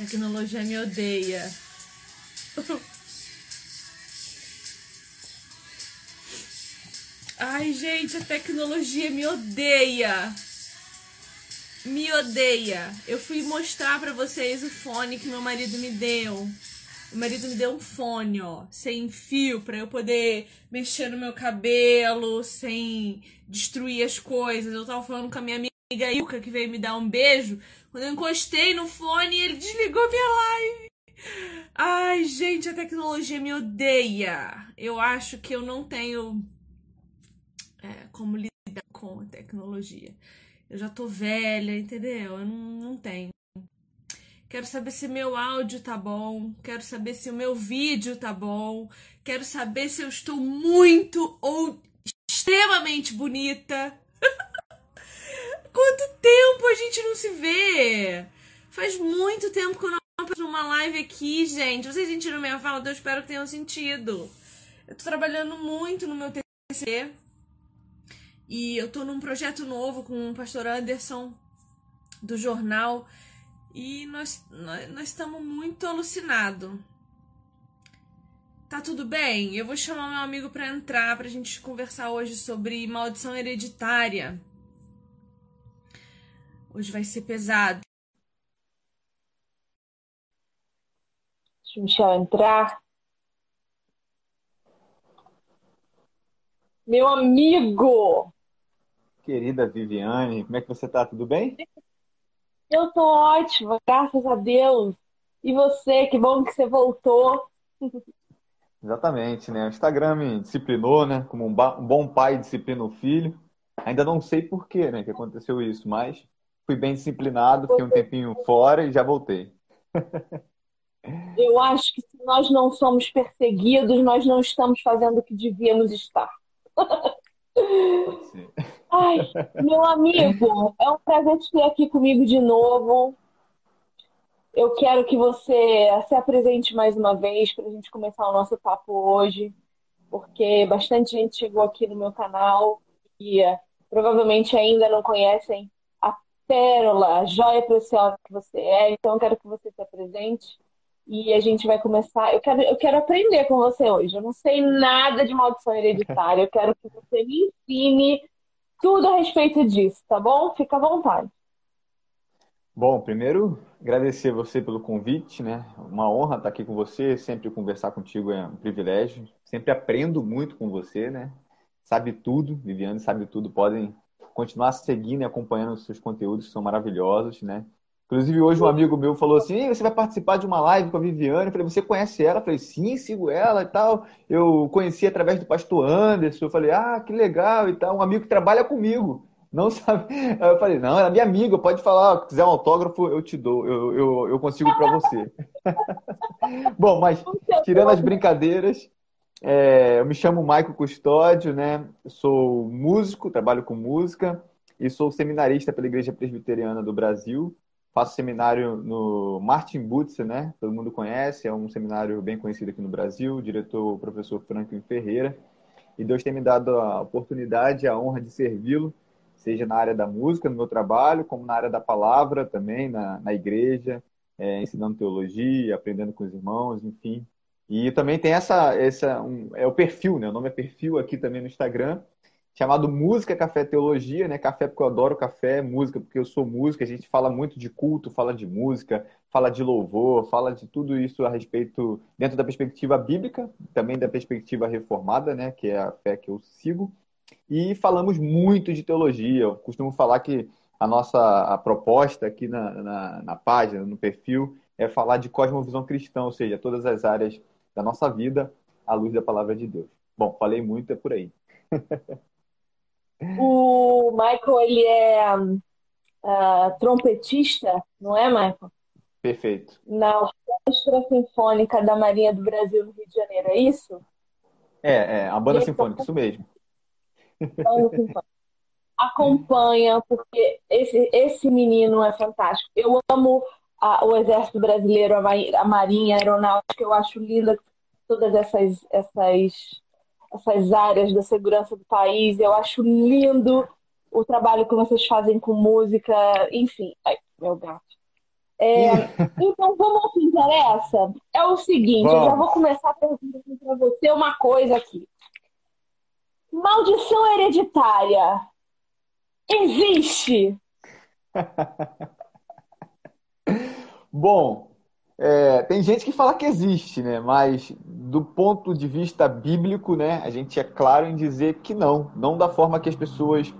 Tecnologia me odeia. Ai, gente, a tecnologia me odeia. Me odeia. Eu fui mostrar para vocês o fone que meu marido me deu. O marido me deu um fone, ó, sem fio, para eu poder mexer no meu cabelo, sem destruir as coisas. Eu tava falando com a minha amiga Ilka, que veio me dar um beijo. Quando eu encostei no fone, ele desligou minha live. Ai, gente, a tecnologia me odeia. Eu acho que eu não tenho é, como lidar com a tecnologia. Eu já tô velha, entendeu? Eu não, não tenho. Quero saber se meu áudio tá bom. Quero saber se o meu vídeo tá bom. Quero saber se eu estou muito ou extremamente bonita. Quanto tempo a gente não se vê? Faz muito tempo que eu não faço uma live aqui, gente. Vocês sentiram minha fala? Eu espero que tenham sentido. Eu tô trabalhando muito no meu TCC. E eu tô num projeto novo com o pastor Anderson do jornal e nós, nós, nós estamos muito alucinados. Tá tudo bem? Eu vou chamar meu amigo para entrar pra gente conversar hoje sobre maldição hereditária. Hoje vai ser pesado. Deixa o Michel entrar. Meu amigo! Querida Viviane, como é que você tá? Tudo bem? Eu tô ótima, graças a Deus. E você, que bom que você voltou. Exatamente, né? O Instagram me disciplinou, né? Como um, um bom pai disciplina o filho. Ainda não sei por quê, né, que aconteceu isso, mas fui bem disciplinado, fiquei um tempinho fora e já voltei. Eu acho que se nós não somos perseguidos, nós não estamos fazendo o que devíamos estar. Pode ser. Ai, meu amigo, é um prazer te ter aqui comigo de novo. Eu quero que você se apresente mais uma vez para a gente começar o nosso papo hoje, porque bastante gente chegou aqui no meu canal e uh, provavelmente ainda não conhecem pérola, a joia preciosa que você é. Então, eu quero que você se apresente e a gente vai começar. Eu quero, eu quero aprender com você hoje. Eu não sei nada de maldição hereditária. Eu quero que você me ensine tudo a respeito disso, tá bom? Fica à vontade. Bom, primeiro agradecer você pelo convite, né? Uma honra estar aqui com você, sempre conversar contigo é um privilégio. Sempre aprendo muito com você, né? Sabe tudo, Viviane sabe tudo. Podem continuar seguindo e acompanhando os seus conteúdos, que são maravilhosos, né? Inclusive, hoje um amigo meu falou assim: você vai participar de uma live com a Viviane? Eu falei, você conhece ela? Eu falei, sim, sigo ela e tal. Eu conheci através do pastor Anderson. Eu falei, ah, que legal e tal. Um amigo que trabalha comigo. Não sabe. Aí eu falei, não, ela é minha amiga, pode falar. Se quiser um autógrafo, eu te dou. Eu, eu, eu consigo para você. Bom, mas tirando as brincadeiras, é, eu me chamo Maico Custódio, né? Sou músico, trabalho com música e sou seminarista pela Igreja Presbiteriana do Brasil faço seminário no Martin Butzer, né? Todo mundo conhece, é um seminário bem conhecido aqui no Brasil, diretor o professor Franklin Ferreira. E Deus tem me dado a oportunidade, a honra de servi-lo, seja na área da música, no meu trabalho, como na área da palavra também, na, na igreja, é, ensinando teologia, aprendendo com os irmãos, enfim. E também tem essa, essa um, é o perfil, né? O nome é perfil aqui também no Instagram, chamado Música Café Teologia, né? Café porque eu adoro café, música porque eu sou música. A gente fala muito de culto, fala de música, fala de louvor, fala de tudo isso a respeito dentro da perspectiva bíblica, também da perspectiva reformada, né? Que é a fé que eu sigo. E falamos muito de teologia. Eu costumo falar que a nossa a proposta aqui na, na, na página, no perfil, é falar de cosmovisão cristã, ou seja, todas as áreas da nossa vida à luz da palavra de Deus. Bom, falei muito, é por aí. O Michael, ele é uh, trompetista, não é, Michael? Perfeito. Na Orquestra Sinfônica da Marinha do Brasil, no Rio de Janeiro, é isso? É, é, a banda sinfônica, isso mesmo. Acompanha, porque esse, esse menino é fantástico. Eu amo a, o Exército Brasileiro, a, Marinha, a Aeronáutica, eu acho linda todas essas, essas essas áreas da segurança do país. Eu acho lindo o trabalho que vocês fazem com música, enfim. Ai, meu gato. É, então, vamos ao que interessa? É o seguinte, vamos. eu já vou começar perguntando para você uma coisa aqui. Maldição hereditária existe? Bom, é, tem gente que fala que existe, né? Mas do ponto de vista bíblico, né, a gente é claro em dizer que não, não da forma que as pessoas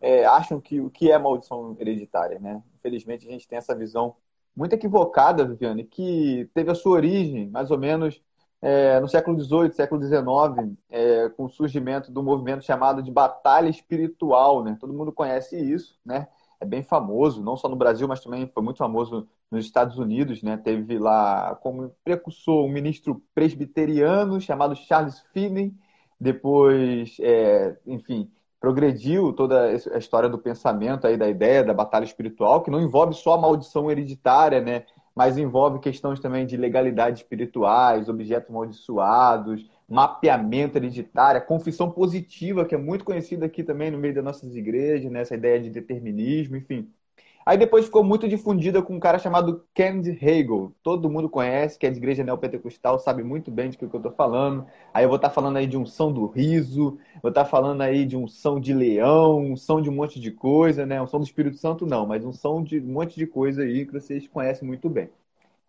é, acham que o que é maldição hereditária, né? Infelizmente a gente tem essa visão muito equivocada, Viviane, que teve a sua origem mais ou menos é, no século XVIII, século XIX, é, com o surgimento do movimento chamado de batalha espiritual, né? Todo mundo conhece isso, né? É bem famoso, não só no Brasil, mas também foi muito famoso nos Estados Unidos, né? Teve lá como precursor um ministro presbiteriano chamado Charles Finney, depois, é, enfim, progrediu toda a história do pensamento aí da ideia da batalha espiritual, que não envolve só a maldição hereditária, né? mas envolve questões também de legalidade espirituais, objetos amaldiçoados, mapeamento hereditário, confissão positiva, que é muito conhecida aqui também no meio das nossas igrejas, né? essa ideia de determinismo, enfim. Aí depois ficou muito difundida com um cara chamado Kenneth Hagel. Todo mundo conhece, que é de igreja neopentecostal, sabe muito bem de que, que eu estou falando. Aí eu vou estar tá falando aí de unção do riso, vou estar tá falando aí de unção de leão, unção de um monte de coisa, né? Unção do Espírito Santo não, mas unção de um monte de coisa aí que vocês conhecem muito bem.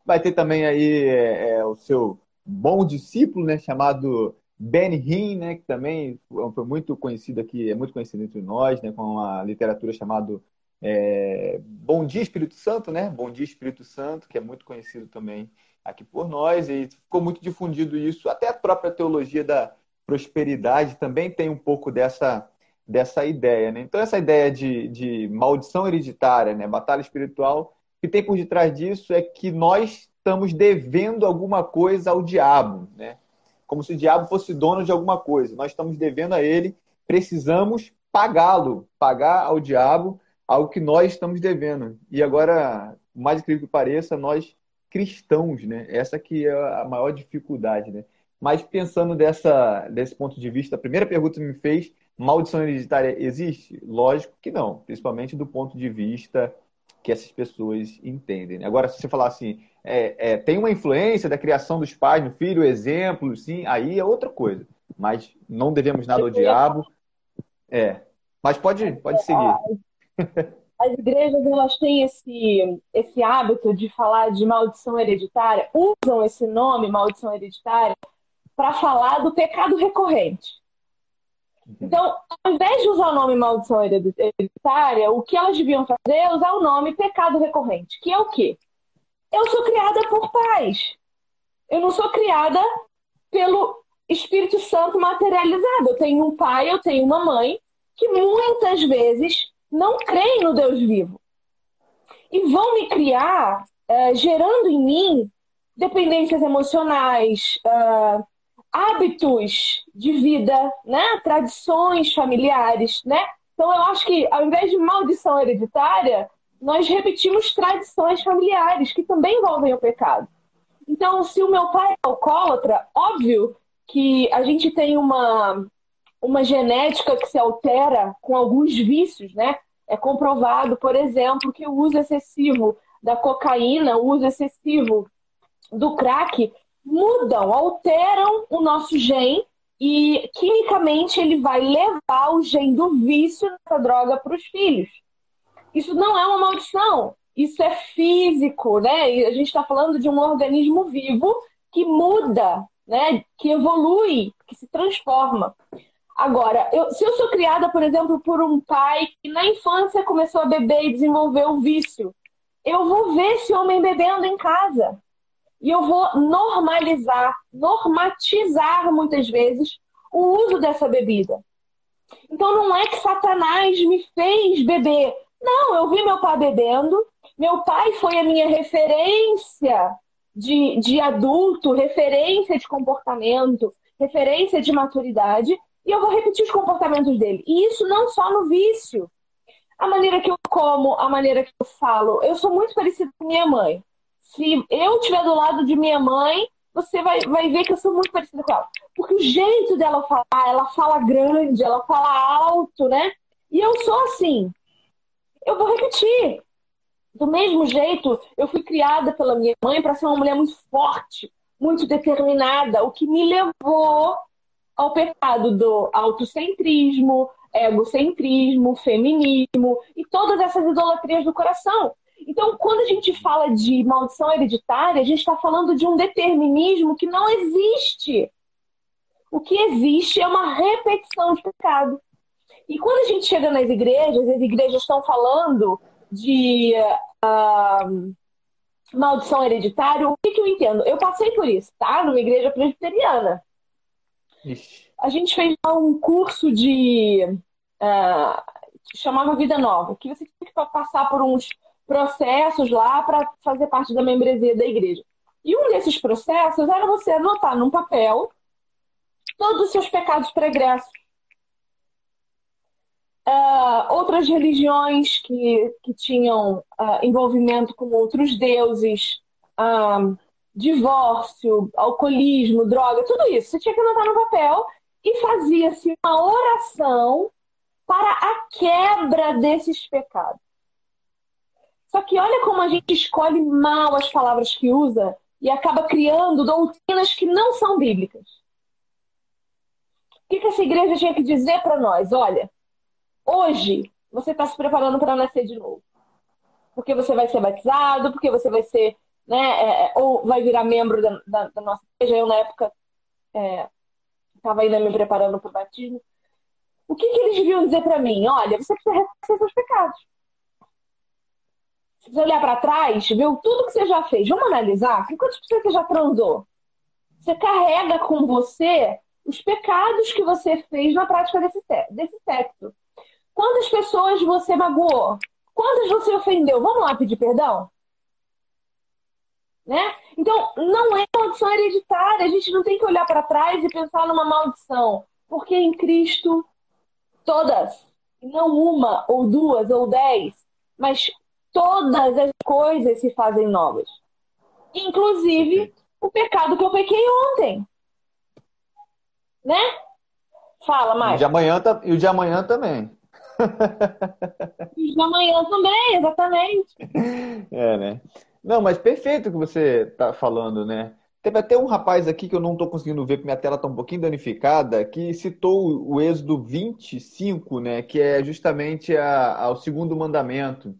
Vai ter também aí é, é, o seu bom discípulo, né? Chamado Ben Hinn, né? Que também foi muito conhecido aqui, é muito conhecido entre nós, né? Com uma literatura chamada é, Bom Dia Espírito Santo, né? Bom Dia Espírito Santo, que é muito conhecido também aqui por nós, e ficou muito difundido isso. Até a própria teologia da prosperidade também tem um pouco dessa, dessa ideia, né? Então, essa ideia de, de maldição hereditária, né? Batalha espiritual, o que tem por detrás disso é que nós estamos devendo alguma coisa ao diabo, né? Como se o diabo fosse dono de alguma coisa. Nós estamos devendo a ele, precisamos pagá-lo, pagar ao diabo algo que nós estamos devendo. E agora, mais incrível que pareça, nós cristãos, né? Essa que é a maior dificuldade, né? Mas pensando dessa, desse ponto de vista, a primeira pergunta que me fez, maldição hereditária existe? Lógico que não, principalmente do ponto de vista que essas pessoas entendem. Né? Agora, se você falar assim, é, é, tem uma influência da criação dos pais no filho, exemplo, sim, aí é outra coisa. Mas não devemos nada ao diabo. É. Mas pode, pode seguir. As igrejas elas têm esse, esse hábito de falar de maldição hereditária, usam esse nome, maldição hereditária, para falar do pecado recorrente. Então, ao invés de usar o nome maldição hereditária, o que elas deviam fazer é usar o nome pecado recorrente, que é o quê? Eu sou criada por pais. Eu não sou criada pelo Espírito Santo materializado. Eu tenho um pai, eu tenho uma mãe que muitas vezes não creem no Deus vivo. E vão me criar uh, gerando em mim dependências emocionais, uh, hábitos de vida, né? tradições familiares. Né? Então, eu acho que ao invés de maldição hereditária, nós repetimos tradições familiares que também envolvem o pecado. Então, se o meu pai é alcoólatra, óbvio que a gente tem uma, uma genética que se altera com alguns vícios, né? É comprovado, por exemplo, que o uso excessivo da cocaína, o uso excessivo do crack mudam, alteram o nosso gene e quimicamente ele vai levar o gene do vício dessa droga para os filhos. Isso não é uma maldição, isso é físico, né? E a gente está falando de um organismo vivo que muda, né? Que evolui, que se transforma. Agora, eu, se eu sou criada, por exemplo, por um pai que na infância começou a beber e desenvolveu o vício, eu vou ver esse homem bebendo em casa. E eu vou normalizar, normatizar muitas vezes o uso dessa bebida. Então não é que Satanás me fez beber. Não, eu vi meu pai bebendo. Meu pai foi a minha referência de, de adulto, referência de comportamento, referência de maturidade. E eu vou repetir os comportamentos dele. E isso não só no vício. A maneira que eu como, a maneira que eu falo. Eu sou muito parecida com minha mãe. Se eu estiver do lado de minha mãe, você vai, vai ver que eu sou muito parecida com ela. Porque o jeito dela falar, ela fala grande, ela fala alto, né? E eu sou assim. Eu vou repetir. Do mesmo jeito, eu fui criada pela minha mãe para ser uma mulher muito forte, muito determinada, o que me levou ao pecado do autocentrismo, egocentrismo, feminismo e todas essas idolatrias do coração. Então, quando a gente fala de maldição hereditária, a gente está falando de um determinismo que não existe. O que existe é uma repetição de pecado. E quando a gente chega nas igrejas, as igrejas estão falando de uh, maldição hereditária, o que, que eu entendo? Eu passei por isso, tá? Numa igreja presbiteriana. Ixi. A gente fez um curso de. Uh, que chamava Vida Nova, que você tinha que passar por uns processos lá para fazer parte da membresia da igreja. E um desses processos era você anotar num papel todos os seus pecados pregressos. Uh, outras religiões que, que tinham uh, envolvimento com outros deuses, uh, divórcio, alcoolismo, droga, tudo isso. Você tinha que anotar no papel e fazia-se uma oração para a quebra desses pecados. Só que olha como a gente escolhe mal as palavras que usa e acaba criando doutrinas que não são bíblicas. O que, que essa igreja tinha que dizer para nós? Olha, hoje você está se preparando para nascer de novo. Porque você vai ser batizado, porque você vai ser, né, é, é ou vai virar membro da, da, da, nossa igreja. Eu, na época, estava é, ainda me preparando para o batismo. O que, que eles deviam dizer para mim? Olha, você precisa reconhecer seus pecados. Você olhar para trás, ver tudo que você já fez, vamos analisar? Com quantas pessoas você já transou? Você carrega com você os pecados que você fez na prática desse, desse sexo. Quantas pessoas você magoou? Quantas você ofendeu? Vamos lá pedir perdão? Né? Então, não é maldição hereditária. A gente não tem que olhar para trás e pensar numa maldição. Porque em Cristo, todas, não uma, ou duas, ou dez, mas todas as coisas se fazem novas. Inclusive o pecado que eu pequei ontem. Né? Fala, mais. E o de amanhã, e o de amanhã também. E o amanhã também, exatamente. É, né? Não, mas perfeito o que você está falando, né? Teve até um rapaz aqui que eu não estou conseguindo ver, porque minha tela está um pouquinho danificada, que citou o Êxodo 25, né? Que é justamente a, ao segundo mandamento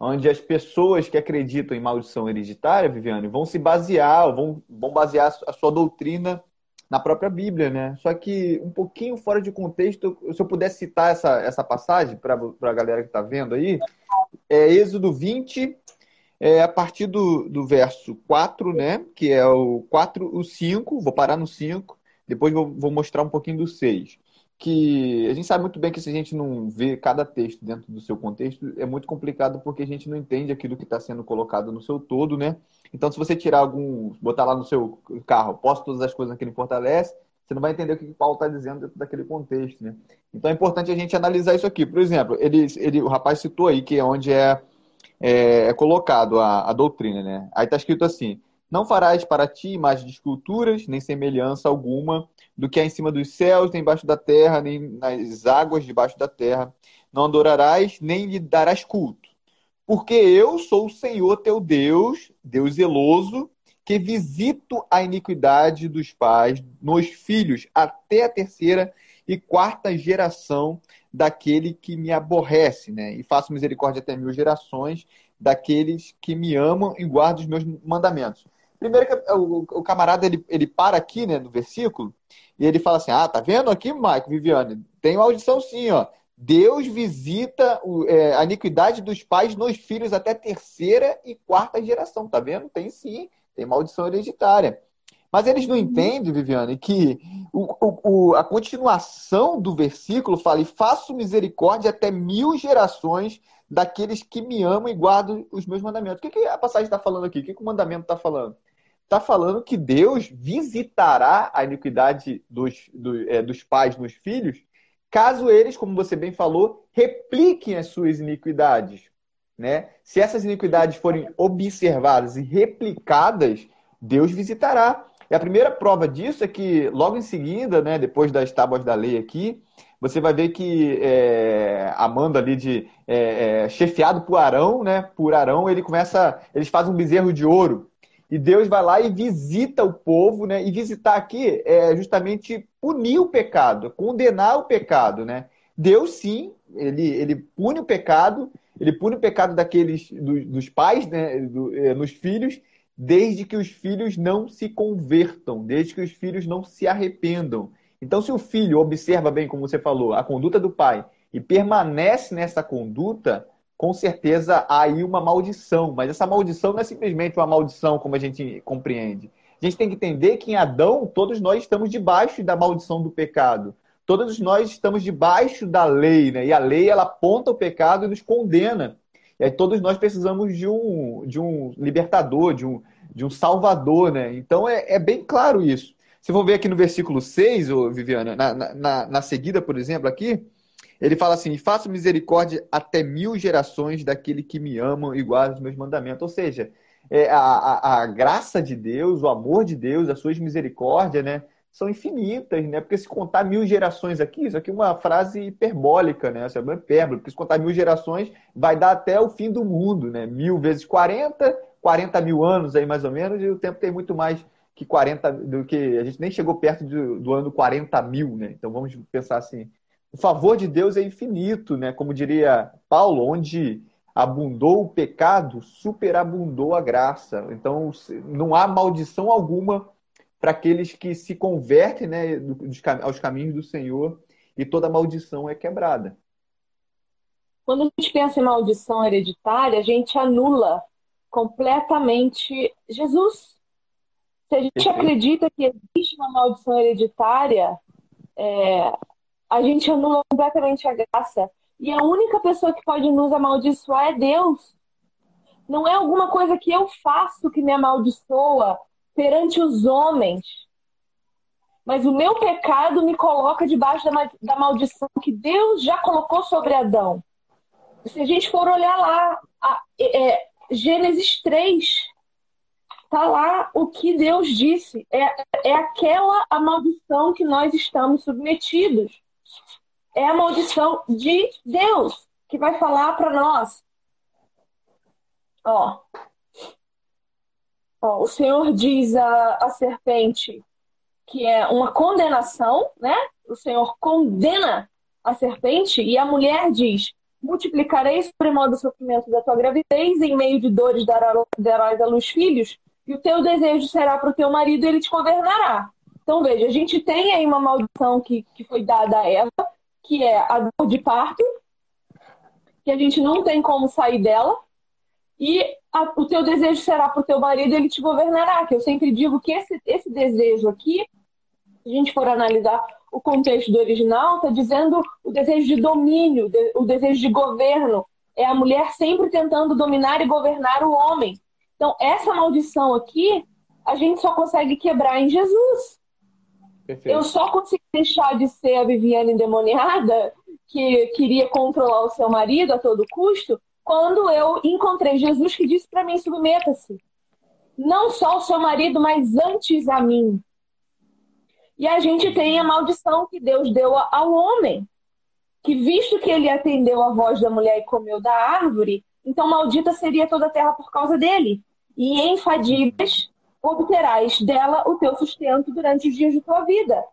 onde as pessoas que acreditam em maldição hereditária, Viviane, vão se basear, vão, vão basear a sua doutrina na própria Bíblia, né? Só que um pouquinho fora de contexto, se eu pudesse citar essa, essa passagem para a galera que está vendo aí, é Êxodo 20, é, a partir do, do verso 4, né? Que é o 4, o 5, vou parar no 5, depois vou, vou mostrar um pouquinho do 6 que a gente sabe muito bem que se a gente não vê cada texto dentro do seu contexto, é muito complicado porque a gente não entende aquilo que está sendo colocado no seu todo, né? Então, se você tirar algum, botar lá no seu carro, posto todas as coisas naquele fortalece, você não vai entender o que o Paulo está dizendo dentro daquele contexto, né? Então, é importante a gente analisar isso aqui. Por exemplo, ele, ele, o rapaz citou aí que é onde é, é, é colocado a, a doutrina, né? Aí está escrito assim: não farás para ti imagem de esculturas, nem semelhança alguma do que há em cima dos céus, nem embaixo da terra, nem nas águas debaixo da terra. Não adorarás, nem lhe darás culto. Porque eu sou o Senhor teu Deus, Deus zeloso, que visito a iniquidade dos pais nos filhos até a terceira e quarta geração daquele que me aborrece, né? E faço misericórdia até mil gerações daqueles que me amam e guardam os meus mandamentos. Primeiro que o, camarada ele, ele para aqui, né, no versículo, e ele fala assim: Ah, tá vendo aqui, Mike, Viviane? Tem audição sim, ó. Deus visita é, a iniquidade dos pais nos filhos até terceira e quarta geração. Tá vendo? Tem sim, tem maldição hereditária. Mas eles não uhum. entendem, Viviane, que o, o, a continuação do versículo fala: E faço misericórdia até mil gerações daqueles que me amam e guardam os meus mandamentos. O que, que a passagem está falando aqui? O que, que o mandamento está falando? está falando que Deus visitará a iniquidade dos, do, é, dos pais nos filhos, caso eles, como você bem falou, repliquem as suas iniquidades. Né? Se essas iniquidades forem observadas e replicadas, Deus visitará. E a primeira prova disso é que, logo em seguida, né, depois das tábuas da lei aqui, você vai ver que é, Amanda ali de é, é, chefiado por Arão, né? Por Arão, ele começa, eles fazem um bezerro de ouro e Deus vai lá e visita o povo, né? E visitar aqui é justamente punir o pecado, condenar o pecado, né? Deus sim, ele, ele pune o pecado, ele pune o pecado daqueles do, dos pais, né? Do, é, nos filhos, desde que os filhos não se convertam, desde que os filhos não se arrependam. Então, se o filho observa bem, como você falou, a conduta do pai e permanece nessa conduta, com certeza há aí uma maldição. Mas essa maldição não é simplesmente uma maldição como a gente compreende. A gente tem que entender que em Adão, todos nós estamos debaixo da maldição do pecado. Todos nós estamos debaixo da lei, né? E a lei, ela aponta o pecado e nos condena. E aí todos nós precisamos de um, de um libertador, de um, de um salvador, né? Então é, é bem claro isso. Se for ver aqui no versículo 6, ô Viviana, na, na, na seguida, por exemplo, aqui, ele fala assim: faço misericórdia até mil gerações daquele que me amam e guardam os meus mandamentos. Ou seja, é, a, a, a, graça de Deus, o amor de Deus, as suas misericórdias, né? São infinitas, né? Porque se contar mil gerações aqui, isso aqui é uma frase hiperbólica, né? Essa é uma hipérbole, porque se contar mil gerações, vai dar até o fim do mundo, né? Mil vezes 40, 40 mil anos aí mais ou menos, e o tempo tem muito mais que 40, do que a gente nem chegou perto do, do ano 40 mil, né? Então vamos pensar assim, o favor de Deus é infinito, né? Como diria Paulo, onde abundou o pecado, superabundou a graça. Então, não há maldição alguma para aqueles que se convertem né, aos caminhos do Senhor e toda maldição é quebrada. Quando a gente pensa em maldição hereditária, a gente anula completamente Jesus. Se a gente Perfeito. acredita que existe uma maldição hereditária, é, a gente anula completamente a graça. E a única pessoa que pode nos amaldiçoar é Deus. Não é alguma coisa que eu faço que me amaldiçoa perante os homens. Mas o meu pecado me coloca debaixo da, da maldição que Deus já colocou sobre Adão. Se a gente for olhar lá, a, é, Gênesis 3, tá lá o que Deus disse. É, é aquela a maldição que nós estamos submetidos é a maldição de Deus que vai falar para nós. Ó. Ó, o Senhor diz a, a serpente que é uma condenação, né? O Senhor condena a serpente e a mulher diz: multiplicarei sobre modo o sofrimento da tua gravidez, em meio de dores darás à luz filhos, e o teu desejo será para o teu marido ele te governará. Então, veja, a gente tem aí uma maldição que, que foi dada a Eva, que é a dor de parto, que a gente não tem como sair dela, e a, o teu desejo será para o teu marido, ele te governará. Que eu sempre digo que esse, esse desejo aqui, se a gente for analisar o contexto do original, está dizendo o desejo de domínio, o desejo de governo. É a mulher sempre tentando dominar e governar o homem. Então, essa maldição aqui, a gente só consegue quebrar em Jesus. Perfeito. Eu só consegui deixar de ser a Viviane endemoniada, que queria controlar o seu marido a todo custo, quando eu encontrei Jesus que disse para mim: submeta-se. Não só o seu marido, mas antes a mim. E a gente tem a maldição que Deus deu ao homem, que visto que ele atendeu a voz da mulher e comeu da árvore, então maldita seria toda a terra por causa dele. E em fadigas obterás dela o teu sustento durante os dias de tua vida.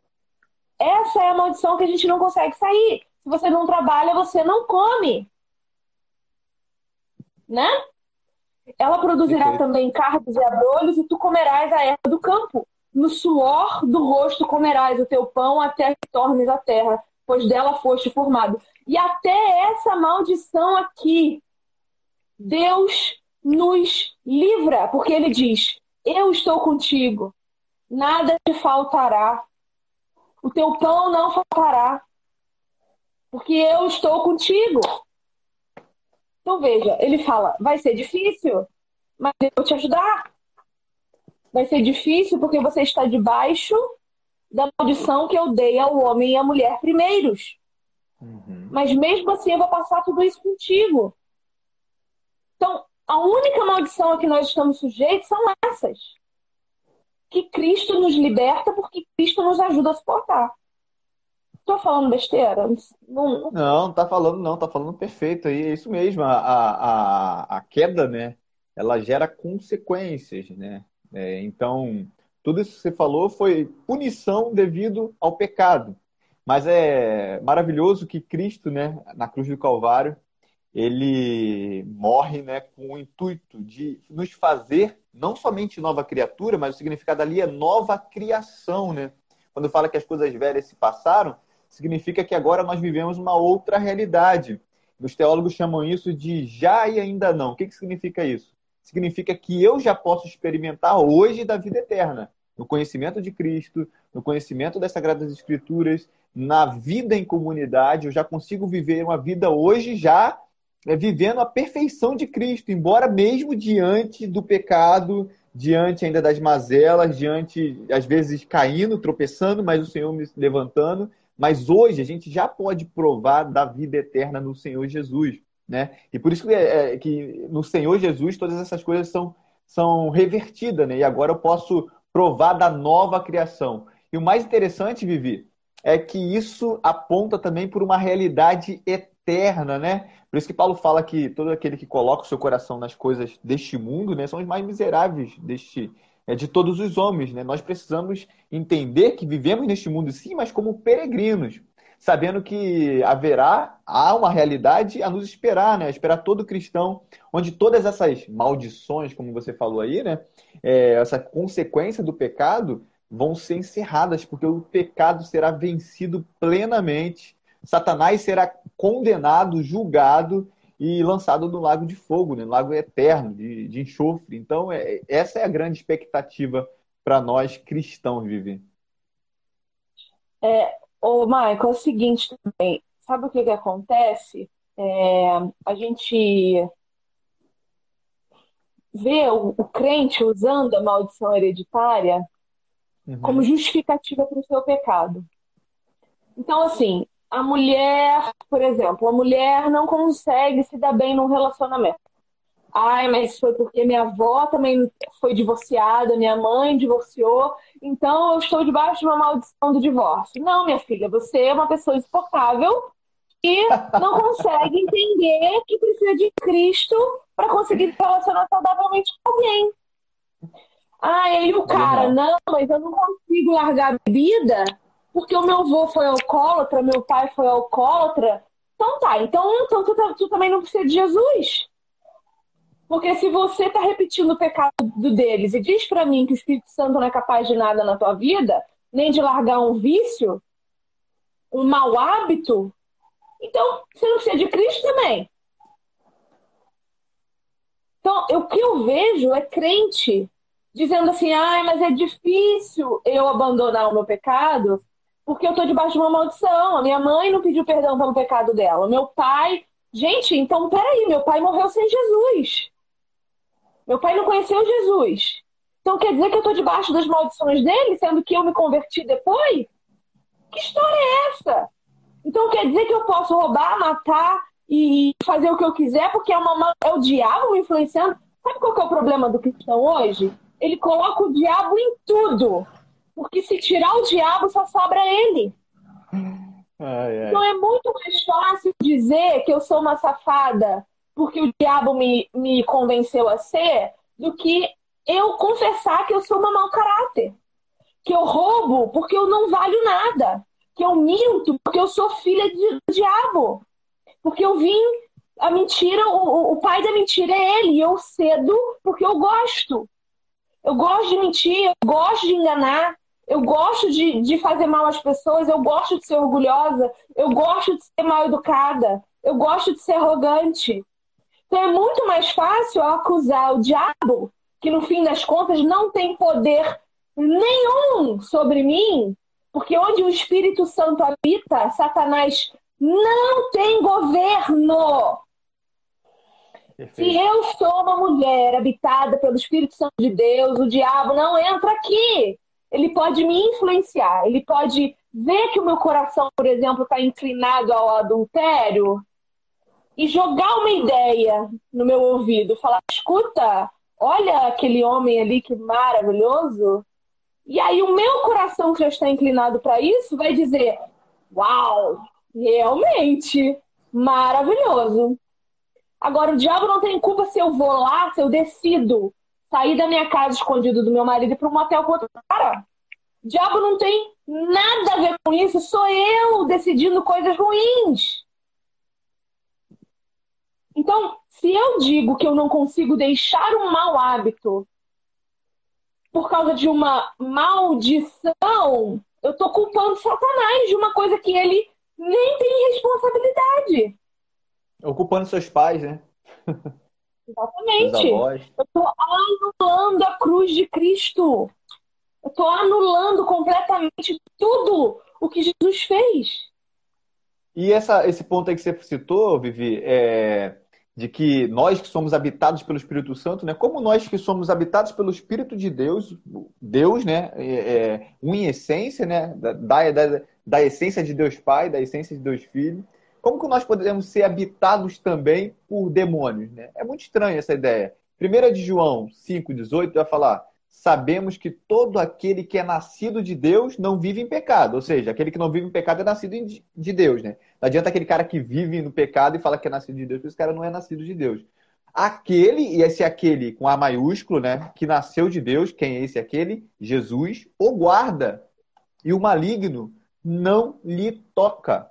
Essa é a maldição que a gente não consegue sair. Se você não trabalha, você não come. Né? Ela produzirá também cardos e abrolhos, e tu comerás a erva do campo. No suor do rosto comerás o teu pão até que tornes a terra, pois dela foste formado. E até essa maldição aqui, Deus nos livra, porque ele diz: eu estou contigo, nada te faltará. O teu pão não faltará, porque eu estou contigo. Então veja, ele fala: vai ser difícil, mas eu vou te ajudar. Vai ser difícil porque você está debaixo da maldição que eu dei ao homem e à mulher primeiros. Uhum. Mas mesmo assim eu vou passar tudo isso contigo. Então, a única maldição a que nós estamos sujeitos são essas. Que Cristo nos liberta porque Cristo nos ajuda a suportar. Tô falando besteira? Não, não tá falando, não, tá falando perfeito aí, é isso mesmo. A, a, a queda, né? Ela gera consequências, né? É, então, tudo isso que você falou foi punição devido ao pecado. Mas é maravilhoso que Cristo, né, na cruz do Calvário, ele morre né, com o intuito de nos fazer não somente nova criatura, mas o significado ali é nova criação. Né? Quando fala que as coisas velhas se passaram, significa que agora nós vivemos uma outra realidade. Os teólogos chamam isso de já e ainda não. O que, que significa isso? Significa que eu já posso experimentar hoje da vida eterna, no conhecimento de Cristo, no conhecimento das Sagradas Escrituras, na vida em comunidade, eu já consigo viver uma vida hoje já é, vivendo a perfeição de Cristo, embora mesmo diante do pecado, diante ainda das mazelas, diante, às vezes, caindo, tropeçando, mas o Senhor me levantando. Mas hoje a gente já pode provar da vida eterna no Senhor Jesus. Né? E por isso que, é, é que no Senhor Jesus todas essas coisas são, são revertidas, né? E agora eu posso provar da nova criação. E o mais interessante, Vivi, é que isso aponta também por uma realidade eterna, né? Por isso que Paulo fala que todo aquele que coloca o seu coração nas coisas deste mundo, né, são os mais miseráveis deste é, de todos os homens, né? Nós precisamos entender que vivemos neste mundo sim, mas como peregrinos, sabendo que haverá há uma realidade a nos esperar, né? A esperar todo cristão, onde todas essas maldições, como você falou aí, né? É, essa consequência do pecado vão ser encerradas, porque o pecado será vencido plenamente, Satanás será condenado, julgado e lançado no lago de fogo, né? no lago eterno, de, de enxofre. Então, é, essa é a grande expectativa para nós cristãos, Vivi. É, ô, Michael, é o seguinte também. Sabe o que, que acontece? É, a gente vê o, o crente usando a maldição hereditária uhum. como justificativa para o seu pecado. Então, assim, a mulher, por exemplo, a mulher não consegue se dar bem num relacionamento. Ai, mas foi porque minha avó também foi divorciada, minha mãe divorciou, então eu estou debaixo de uma maldição do divórcio. Não, minha filha, você é uma pessoa insuportável e não consegue entender que precisa de Cristo para conseguir se relacionar saudavelmente com alguém. Ah, aí o cara, não, mas eu não consigo largar a bebida porque o meu avô foi alcoólatra, meu pai foi alcoólatra. Então tá, então, então tu, tu também não precisa de Jesus. Porque se você está repetindo o pecado deles e diz para mim que o Espírito Santo não é capaz de nada na tua vida, nem de largar um vício, um mau hábito, então você não precisa de Cristo também. Então, o que eu vejo é crente dizendo assim, ai, mas é difícil eu abandonar o meu pecado porque eu estou debaixo de uma maldição. A minha mãe não pediu perdão pelo pecado dela. Meu pai. Gente, então peraí, meu pai morreu sem Jesus. Meu pai não conheceu Jesus. Então quer dizer que eu estou debaixo das maldições dele, sendo que eu me converti depois? Que história é essa? Então quer dizer que eu posso roubar, matar e fazer o que eu quiser porque é, uma, é o diabo me influenciando? Sabe qual é o problema do cristão hoje? ele coloca o diabo em tudo. Porque se tirar o diabo, só sobra ele. Ai, ai. Então é muito mais fácil dizer que eu sou uma safada porque o diabo me, me convenceu a ser do que eu confessar que eu sou uma mau caráter. Que eu roubo porque eu não valho nada. Que eu minto porque eu sou filha do diabo. Porque eu vim. A mentira, o, o pai da mentira é ele. E eu cedo porque eu gosto. Eu gosto de mentir, eu gosto de enganar, eu gosto de, de fazer mal às pessoas, eu gosto de ser orgulhosa, eu gosto de ser mal educada, eu gosto de ser arrogante. Então é muito mais fácil acusar o diabo, que no fim das contas não tem poder nenhum sobre mim, porque onde o Espírito Santo habita, Satanás não tem governo. Perfeito. Se eu sou uma mulher habitada pelo Espírito Santo de Deus, o diabo não entra aqui. Ele pode me influenciar, ele pode ver que o meu coração, por exemplo, está inclinado ao adultério e jogar uma ideia no meu ouvido, falar: escuta, olha aquele homem ali que maravilhoso. E aí o meu coração que já está inclinado para isso vai dizer: Uau! Realmente maravilhoso. Agora, o diabo não tem culpa se eu vou lá, se eu decido sair da minha casa escondido do meu marido para um motel com outro cara. Diabo não tem nada a ver com isso, sou eu decidindo coisas ruins. Então, se eu digo que eu não consigo deixar um mau hábito por causa de uma maldição, eu estou culpando Satanás de uma coisa que ele nem tem responsabilidade. Ocupando seus pais, né? Exatamente. Eu estou anulando a cruz de Cristo. Eu estou anulando completamente tudo o que Jesus fez. E essa, esse ponto aí que você citou, Vivi, é, de que nós que somos habitados pelo Espírito Santo, né? Como nós que somos habitados pelo Espírito de Deus, Deus, né? É, é, um em essência, né? Da, da, da essência de Deus Pai, da essência de Deus Filho. Como que nós podemos ser habitados também por demônios, né? É muito estranha essa ideia. 1 de João 5,18 vai falar sabemos que todo aquele que é nascido de Deus não vive em pecado. Ou seja, aquele que não vive em pecado é nascido de Deus, né? Não adianta aquele cara que vive no pecado e fala que é nascido de Deus, porque esse cara não é nascido de Deus. Aquele, e esse aquele com A maiúsculo, né? Que nasceu de Deus, quem é esse aquele? Jesus, o guarda. E o maligno não lhe toca.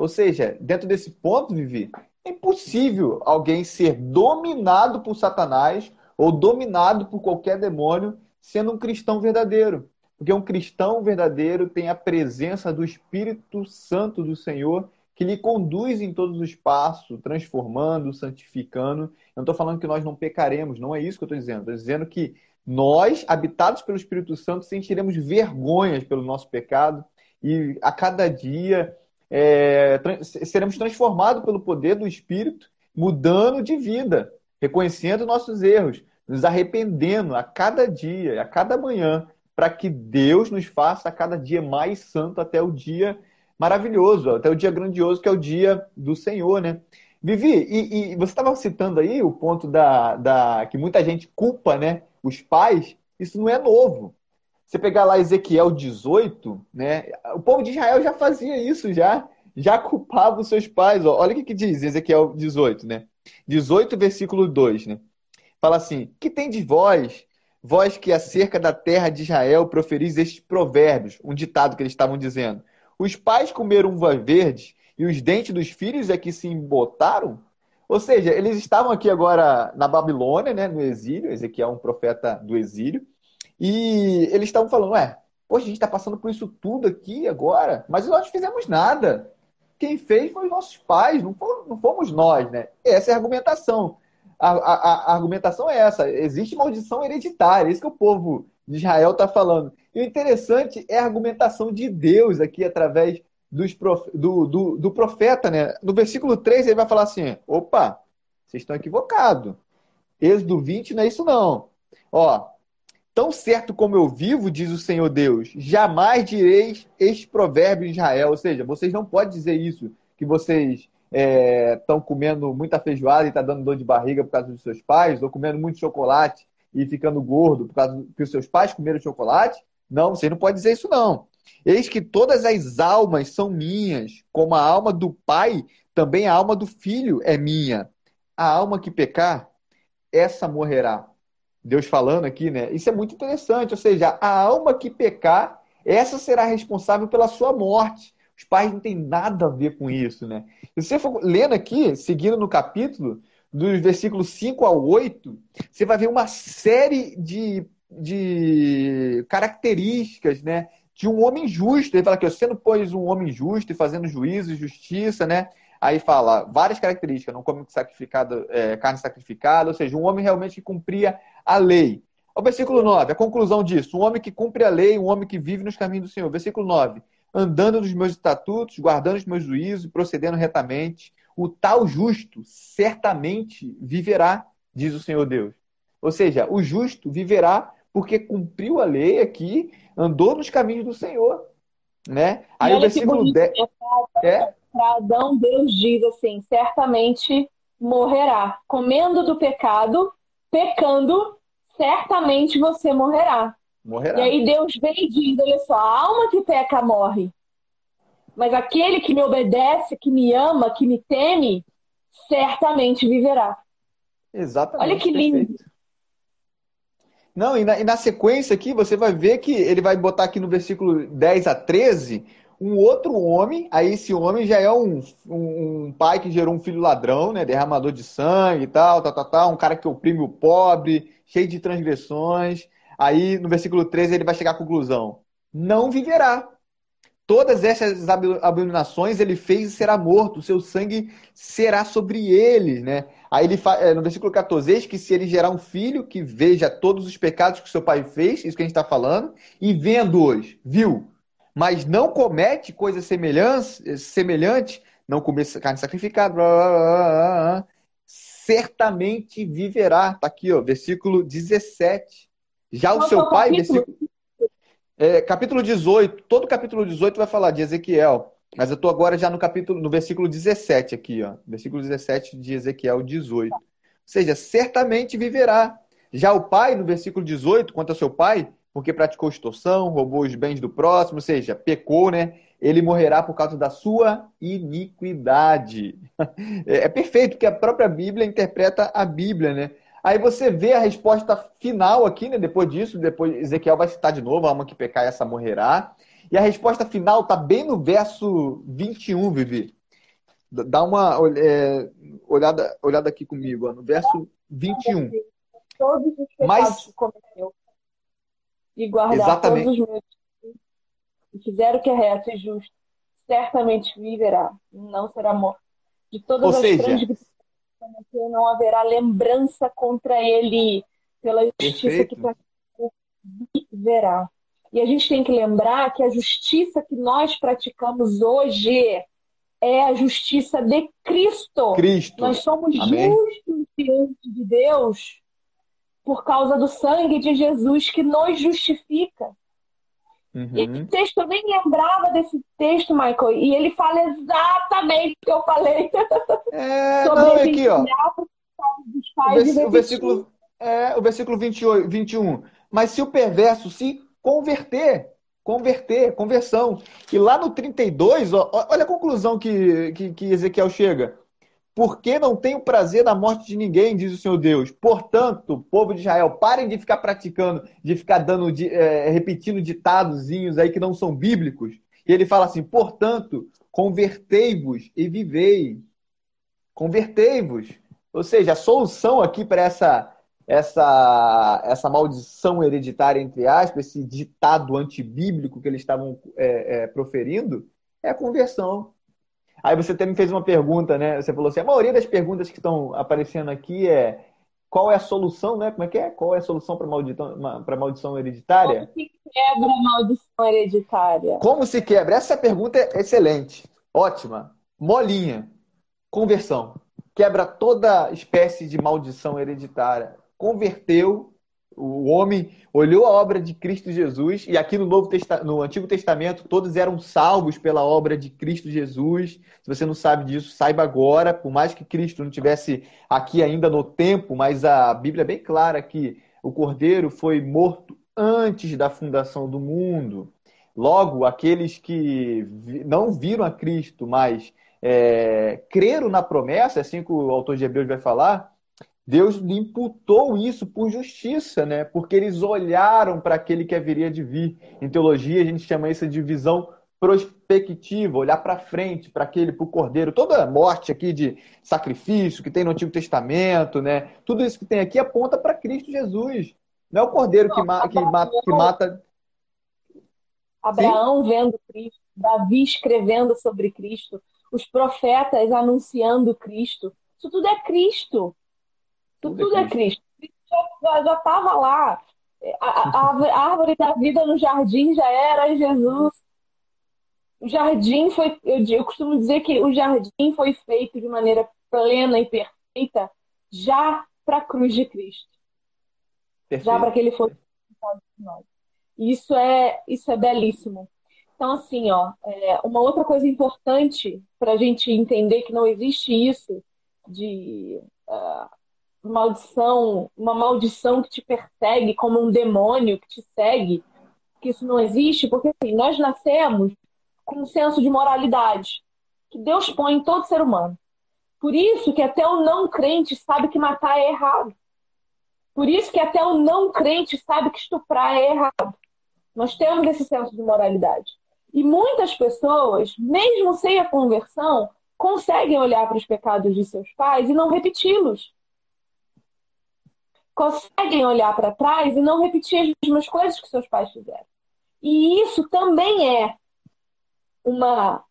Ou seja, dentro desse ponto, Vivi, é impossível alguém ser dominado por Satanás ou dominado por qualquer demônio, sendo um cristão verdadeiro. Porque um cristão verdadeiro tem a presença do Espírito Santo do Senhor que lhe conduz em todos os passos, transformando, santificando. Eu não estou falando que nós não pecaremos, não é isso que eu estou dizendo. Estou dizendo que nós, habitados pelo Espírito Santo, sentiremos vergonhas pelo nosso pecado e a cada dia é, seremos transformados pelo poder do Espírito, mudando de vida, reconhecendo nossos erros, nos arrependendo a cada dia, a cada manhã, para que Deus nos faça a cada dia mais santo até o dia maravilhoso, até o dia grandioso, que é o dia do Senhor, né? Vivi, e, e você estava citando aí o ponto da, da que muita gente culpa, né, os pais. Isso não é novo. Você pegar lá Ezequiel 18, né? O povo de Israel já fazia isso, já, já culpava os seus pais. Ó. Olha o que, que diz Ezequiel 18, né? 18, versículo 2, né? fala assim: Que tem de vós, vós que acerca da terra de Israel proferis estes provérbios, um ditado que eles estavam dizendo. Os pais comeram uvas verdes e os dentes dos filhos é que se embotaram? Ou seja, eles estavam aqui agora na Babilônia, né, no exílio, Ezequiel é um profeta do exílio, e eles estavam falando, ué, poxa, a gente está passando por isso tudo aqui agora, mas nós não fizemos nada. Quem fez foi os nossos pais, não fomos, não fomos nós, né? Essa é a argumentação a, a, a argumentação é essa: existe maldição hereditária, é isso que o povo de Israel está falando. E o interessante é a argumentação de Deus aqui através dos prof... do, do, do, profeta, né? No versículo 3 ele vai falar assim: opa, vocês estão equivocados. Êxodo 20 não é isso, não. Ó, tão certo como eu vivo, diz o Senhor Deus, jamais direis este provérbio em Israel. Ou seja, vocês não podem dizer isso, que vocês estão é, comendo muita feijoada e está dando dor de barriga por causa dos seus pais, ou comendo muito chocolate e ficando gordo por causa que os seus pais comeram chocolate. Não, você não pode dizer isso não. Eis que todas as almas são minhas, como a alma do pai, também a alma do filho é minha. A alma que pecar, essa morrerá. Deus falando aqui, né? Isso é muito interessante. Ou seja, a alma que pecar, essa será responsável pela sua morte. Os pais não têm nada a ver com isso, né? Se você for lendo aqui, seguindo no capítulo, dos versículos 5 ao 8, você vai ver uma série de, de características, né? De um homem justo. Ele fala que não pôs um homem justo e fazendo juízo e justiça, né? Aí fala várias características, não come sacrificado, é, carne sacrificada, ou seja, um homem realmente que cumpria a lei. O versículo 9, a conclusão disso: um homem que cumpre a lei, um homem que vive nos caminhos do Senhor. Versículo 9: andando nos meus estatutos, guardando os meus juízos, procedendo retamente. O tal justo certamente viverá, diz o Senhor Deus. Ou seja, o justo viverá porque cumpriu a lei aqui, andou nos caminhos do Senhor. Né? Aí o versículo 10. É? Para Adão, Deus diz assim: certamente morrerá. Comendo do pecado, pecando, certamente você morrerá. Morrerá. E aí Deus vem e diz: olha só, a alma que peca morre. Mas aquele que me obedece, que me ama, que me teme, certamente viverá. Exatamente. Olha que lindo. Perfeito. Não, e na, e na, sequência aqui você vai ver que ele vai botar aqui no versículo 10 a 13 um outro homem, aí esse homem já é um, um, um, pai que gerou um filho ladrão, né? Derramador de sangue e tal, tal, tal, tal, um cara que oprime o pobre, cheio de transgressões. Aí no versículo 13 ele vai chegar à conclusão: não viverá. Todas essas abominações ele fez e será morto, o seu sangue será sobre ele, né? Aí ele é, no versículo 14, eis que se ele gerar um filho que veja todos os pecados que seu pai fez, isso que a gente está falando, e vendo-os, viu, mas não comete coisas semelhantes, semelhante, não comer carne sacrificada, blá, blá, blá, certamente viverá. Está aqui, ó, versículo 17. Já o seu pai, versículo, é, capítulo 18, todo capítulo 18 vai falar de Ezequiel. Mas eu estou agora já no capítulo, no versículo 17 aqui, ó. Versículo 17 de Ezequiel 18. Ou seja, certamente viverá. Já o pai, no versículo 18, quanto ao seu pai, porque praticou extorsão, roubou os bens do próximo, ou seja, pecou, né? Ele morrerá por causa da sua iniquidade. É, é perfeito, porque a própria Bíblia interpreta a Bíblia, né? Aí você vê a resposta final aqui, né? Depois disso, depois Ezequiel vai citar de novo, a alma que pecar, essa morrerá. E a resposta final está bem no verso 21, Vivi. Dá uma é, olhada, olhada aqui comigo, ó, no verso 21. Todos os pecados Mas, que cometeu e guardar exatamente. todos os meus e fizer o que é reto e justo, certamente viverá, não será morto. De todas Ou as seja, transgressões não haverá lembrança contra ele pela justiça Perfeito. que praticou, viverá. E a gente tem que lembrar que a justiça que nós praticamos hoje é a justiça de Cristo. Cristo. Nós somos Amém. justos diante de Deus por causa do sangue de Jesus que nos justifica. Uhum. E esse texto eu nem lembrava desse texto, Michael, e ele fala exatamente o que eu falei. É, sobre não, é aqui, ó. O, vers o, versículo, é, o versículo 28, 21. Mas se o perverso se converter. Converter, conversão. E lá no 32, ó, olha a conclusão que, que, que Ezequiel chega. Porque não tenho prazer na morte de ninguém, diz o Senhor Deus. Portanto, povo de Israel, parem de ficar praticando, de ficar dando, de, é, repetindo ditadozinhos aí que não são bíblicos. E ele fala assim: portanto, convertei-vos e vivei. Convertei-vos. Ou seja, a solução aqui para essa essa, essa maldição hereditária, entre aspas, esse ditado antibíblico que eles estavam é, é, proferindo, é a conversão. Aí você até me fez uma pergunta, né? Você falou assim: a maioria das perguntas que estão aparecendo aqui é qual é a solução, né? Como é que é? Qual é a solução para maldição, maldição hereditária? Como se quebra a maldição hereditária? Como se quebra? Essa pergunta é excelente, ótima, molinha. Conversão. Quebra toda espécie de maldição hereditária converteu, o homem olhou a obra de Cristo Jesus, e aqui no, Novo no Antigo Testamento todos eram salvos pela obra de Cristo Jesus. Se você não sabe disso, saiba agora, por mais que Cristo não tivesse aqui ainda no tempo, mas a Bíblia é bem clara que o Cordeiro foi morto antes da fundação do mundo. Logo, aqueles que não viram a Cristo, mas é, creram na promessa, assim que o autor de Hebreus vai falar, Deus lhe imputou isso por justiça, né? Porque eles olharam para aquele que haveria de vir. Em teologia, a gente chama isso de visão prospectiva, olhar para frente, para aquele, para o cordeiro. Toda morte aqui de sacrifício que tem no Antigo Testamento, né? Tudo isso que tem aqui aponta para Cristo Jesus. Não é o cordeiro que, ma que, mata, que mata. Abraão Sim? vendo Cristo, Davi escrevendo sobre Cristo, os profetas anunciando Cristo. Isso tudo é Cristo. Tudo, tudo é Cristo. Cristo já estava lá. A, a, a, árvore da vida no jardim já era Jesus. O jardim foi, eu, eu costumo dizer que o jardim foi feito de maneira plena e perfeita já para a cruz de Cristo. Perfeito. Já para que ele fosse nós. Isso é, isso é belíssimo. Então, assim, ó, é, uma outra coisa importante para a gente entender que não existe isso de uh, maldição, uma maldição que te persegue, como um demônio que te segue, que isso não existe, porque assim, nós nascemos com um senso de moralidade que Deus põe em todo ser humano. Por isso que até o não crente sabe que matar é errado. Por isso que até o não crente sabe que estuprar é errado. Nós temos esse senso de moralidade. E muitas pessoas, mesmo sem a conversão, conseguem olhar para os pecados de seus pais e não repeti-los. Conseguem olhar para trás e não repetir as mesmas coisas que seus pais fizeram. E isso também é uma,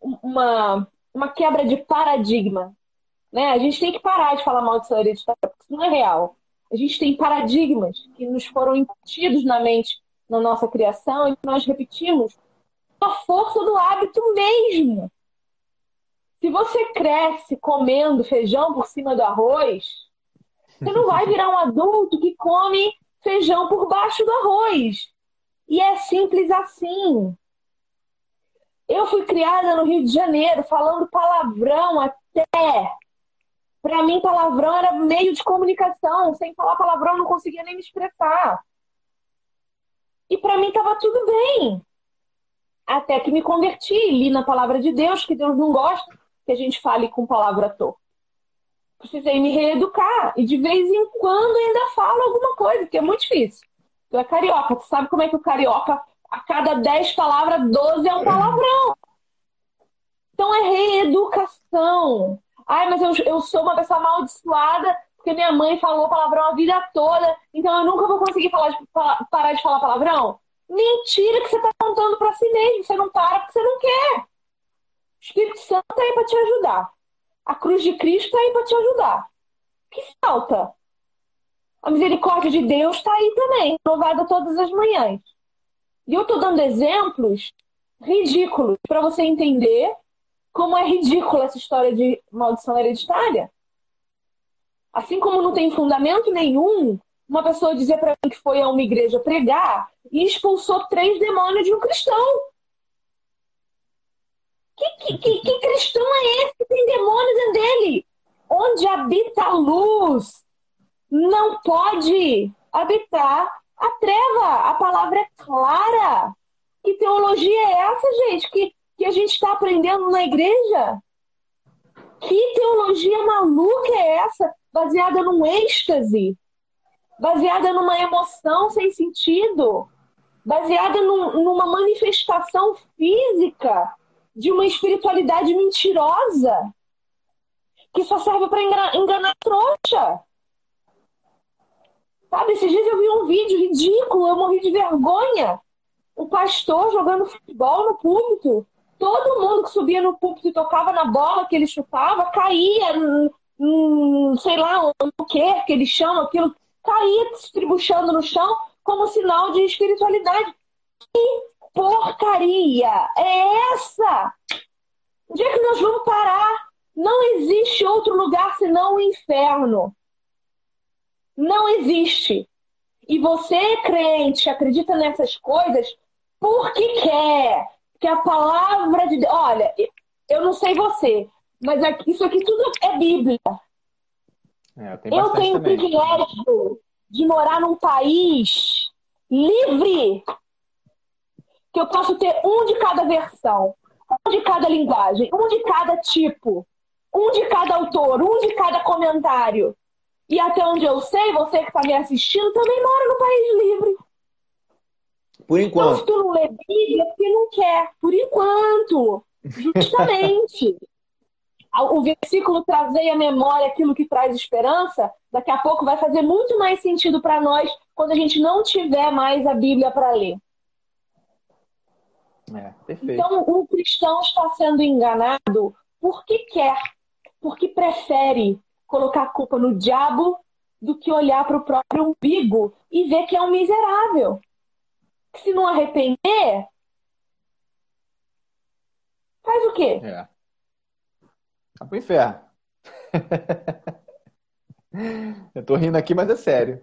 uma, uma quebra de paradigma. Né? A gente tem que parar de falar maldição hereditária, porque isso não é real. A gente tem paradigmas que nos foram incutidos na mente na nossa criação e que nós repetimos a força do hábito mesmo. Se você cresce comendo feijão por cima do arroz, você não vai virar um adulto que come feijão por baixo do arroz. E é simples assim. Eu fui criada no Rio de Janeiro falando palavrão até. Para mim, palavrão era meio de comunicação. Sem falar palavrão, eu não conseguia nem me expressar. E para mim estava tudo bem. Até que me converti, li na palavra de Deus, que Deus não gosta que a gente fale com palavra torta. Precisei me reeducar. E de vez em quando ainda falo alguma coisa, que é muito difícil. Tu é carioca, tu sabe como é que o carioca a cada 10 palavras, 12 é um palavrão. Então é reeducação. Ai, mas eu, eu sou uma pessoa amaldiçoada porque minha mãe falou palavrão a vida toda, então eu nunca vou conseguir falar de, parar de falar palavrão. Mentira que você está contando para si mesmo. Você não para porque você não quer. O Espírito Santo está aí para te ajudar. A cruz de Cristo está aí para te ajudar. Que falta? A misericórdia de Deus está aí também, louvada todas as manhãs. E eu estou dando exemplos ridículos para você entender como é ridícula essa história de maldição hereditária. Assim como não tem fundamento nenhum uma pessoa dizer para mim que foi a uma igreja pregar e expulsou três demônios de um cristão. Que, que, que, cristão é esse que tem demônios dentro dele? Onde habita a luz, não pode habitar a treva, a palavra é clara. Que teologia é essa, gente, que, que a gente está aprendendo na igreja? Que teologia maluca é essa, baseada num êxtase, baseada numa emoção sem sentido, baseada num, numa manifestação física de uma espiritualidade mentirosa, que só serve para enganar, enganar trouxa. Sabe, esses dias eu vi um vídeo ridículo, eu morri de vergonha. O pastor jogando futebol no púlpito. Todo mundo que subia no púlpito e tocava na bola que ele chutava, caía, hum, sei lá o que que ele chama aquilo, caía se tribuchando no chão como sinal de espiritualidade. Que porcaria é essa? Onde é que nós vamos parar? Não existe outro lugar senão o inferno não existe. E você, crente, acredita nessas coisas porque quer. Que a palavra de Deus. Olha, eu não sei você, mas isso aqui tudo é Bíblia. É, eu, eu tenho o privilégio de morar num país livre. Que eu posso ter um de cada versão, um de cada linguagem, um de cada tipo, um de cada autor, um de cada comentário. E até onde eu sei, você que está me assistindo também mora no país livre. Por enquanto. Então, se tu não lê Bíblia, é porque não quer. Por enquanto. Justamente. o versículo trazer à memória aquilo que traz esperança, daqui a pouco vai fazer muito mais sentido para nós quando a gente não tiver mais a Bíblia para ler. É. Então, o cristão está sendo enganado porque quer, porque prefere colocar a culpa no diabo do que olhar para o próprio umbigo e ver que é um miserável. Que se não arrepender, faz o quê? É. Vai pro inferno. eu tô rindo aqui, mas é sério.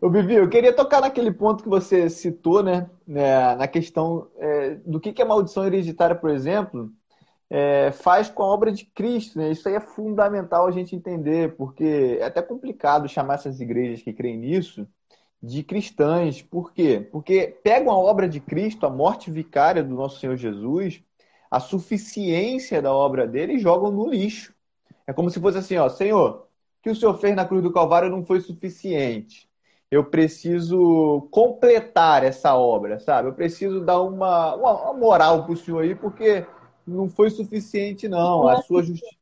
Ô, Vivi, eu queria tocar naquele ponto que você citou, né? né na questão é, do que é maldição hereditária, por exemplo, é, faz com a obra de Cristo. Né? Isso aí é fundamental a gente entender, porque é até complicado chamar essas igrejas que creem nisso de cristãs. Por quê? Porque pegam a obra de Cristo, a morte vicária do nosso Senhor Jesus, a suficiência da obra dele e jogam no lixo. É como se fosse assim, ó, Senhor, o que o Senhor fez na cruz do Calvário não foi suficiente. Eu preciso completar essa obra, sabe? Eu preciso dar uma, uma, moral para o Senhor aí, porque não foi suficiente, não. A sua justiça.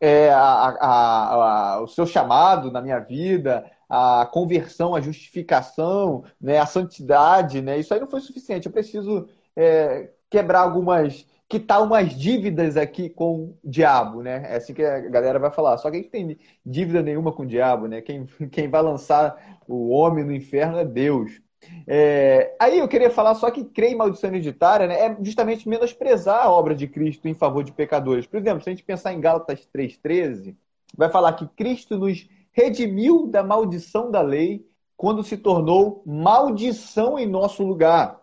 É, a, a, a, o seu chamado na minha vida, a conversão, a justificação, né, a santidade, né, isso aí não foi suficiente. Eu preciso é, quebrar algumas, quitar umas dívidas aqui com o diabo, né? É assim que a galera vai falar. Só que gente tem dívida nenhuma com o diabo, né? Quem, quem vai lançar o homem no inferno é Deus. É, aí eu queria falar só que crer em maldição hereditária né, é justamente menosprezar a obra de Cristo em favor de pecadores. Por exemplo, se a gente pensar em Gálatas 3,13, vai falar que Cristo nos redimiu da maldição da lei quando se tornou maldição em nosso lugar.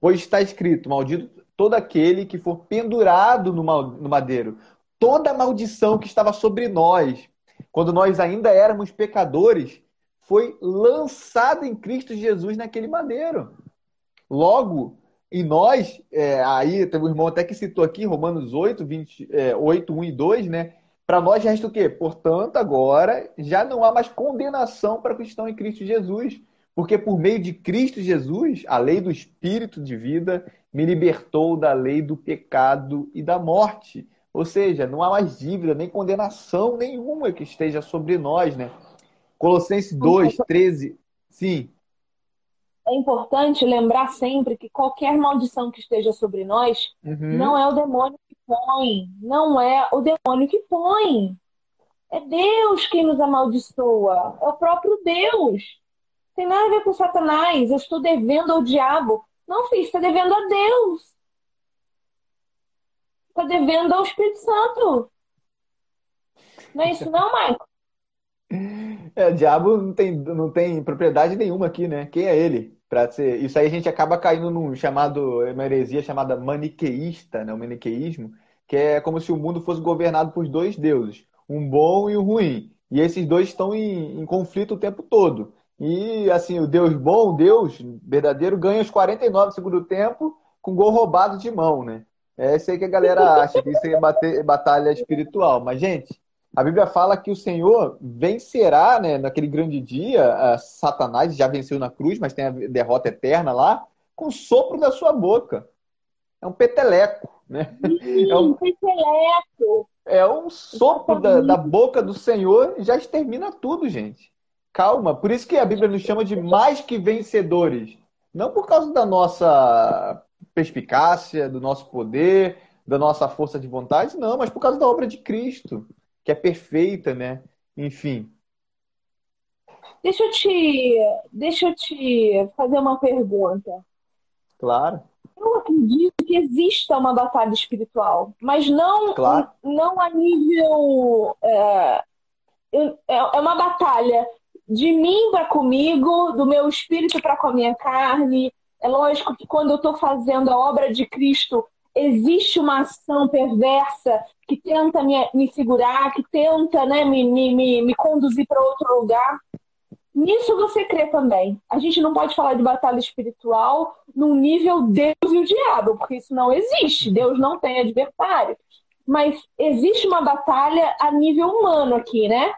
Pois está escrito: Maldito todo aquele que for pendurado no madeiro. Toda a maldição que estava sobre nós, quando nós ainda éramos pecadores, foi lançada em Cristo Jesus naquele madeiro. Logo, e nós, é, aí tem um irmão até que citou aqui, Romanos 8, 20, é, 8 1 e 2, né? Para nós resta o quê? Portanto, agora já não há mais condenação para que estão em Cristo Jesus. Porque por meio de Cristo Jesus, a lei do Espírito de vida me libertou da lei do pecado e da morte. Ou seja, não há mais dívida, nem condenação nenhuma que esteja sobre nós, né? Colossenses 2, 13. Sim. É importante lembrar sempre que qualquer maldição que esteja sobre nós uhum. não é o demônio que põe. Não é o demônio que põe. É Deus quem nos amaldiçoa. É o próprio Deus. Tem nada a ver com Satanás. Eu estou devendo ao diabo. Não, filho, está devendo a Deus. Está devendo ao Espírito Santo. Não é isso não, Michael? É, o diabo não tem, não tem propriedade nenhuma aqui, né? Quem é ele? Pra ser... Isso aí a gente acaba caindo num chamado, uma heresia chamada maniqueísta, né? O maniqueísmo, que é como se o mundo fosse governado por dois deuses, um bom e um ruim. E esses dois estão em, em conflito o tempo todo. E assim, o Deus bom, Deus verdadeiro, ganha os 49 do segundo tempo com gol roubado de mão, né? É isso aí que a galera acha, que isso é batalha espiritual. Mas, gente, a Bíblia fala que o Senhor vencerá, né, naquele grande dia, Satanás já venceu na cruz, mas tem a derrota eterna lá, com o sopro da sua boca. É um peteleco, né? É um peteleco. É um sopro da, da boca do Senhor e já extermina tudo, gente. Calma, por isso que a Bíblia nos chama de mais que vencedores. Não por causa da nossa perspicácia, do nosso poder, da nossa força de vontade, não, mas por causa da obra de Cristo que é perfeita, né? Enfim. Deixa eu te, deixa eu te fazer uma pergunta. Claro. Eu acredito que exista uma batalha espiritual, mas não, claro. não a nível. É, é, é uma batalha de mim para comigo, do meu espírito para com a minha carne. É lógico que quando eu estou fazendo a obra de Cristo, existe uma ação perversa que tenta me, me segurar, que tenta né, me, me, me conduzir para outro lugar. Nisso você crê também. A gente não pode falar de batalha espiritual num nível Deus e o diabo, porque isso não existe. Deus não tem adversário. Mas existe uma batalha a nível humano aqui, né?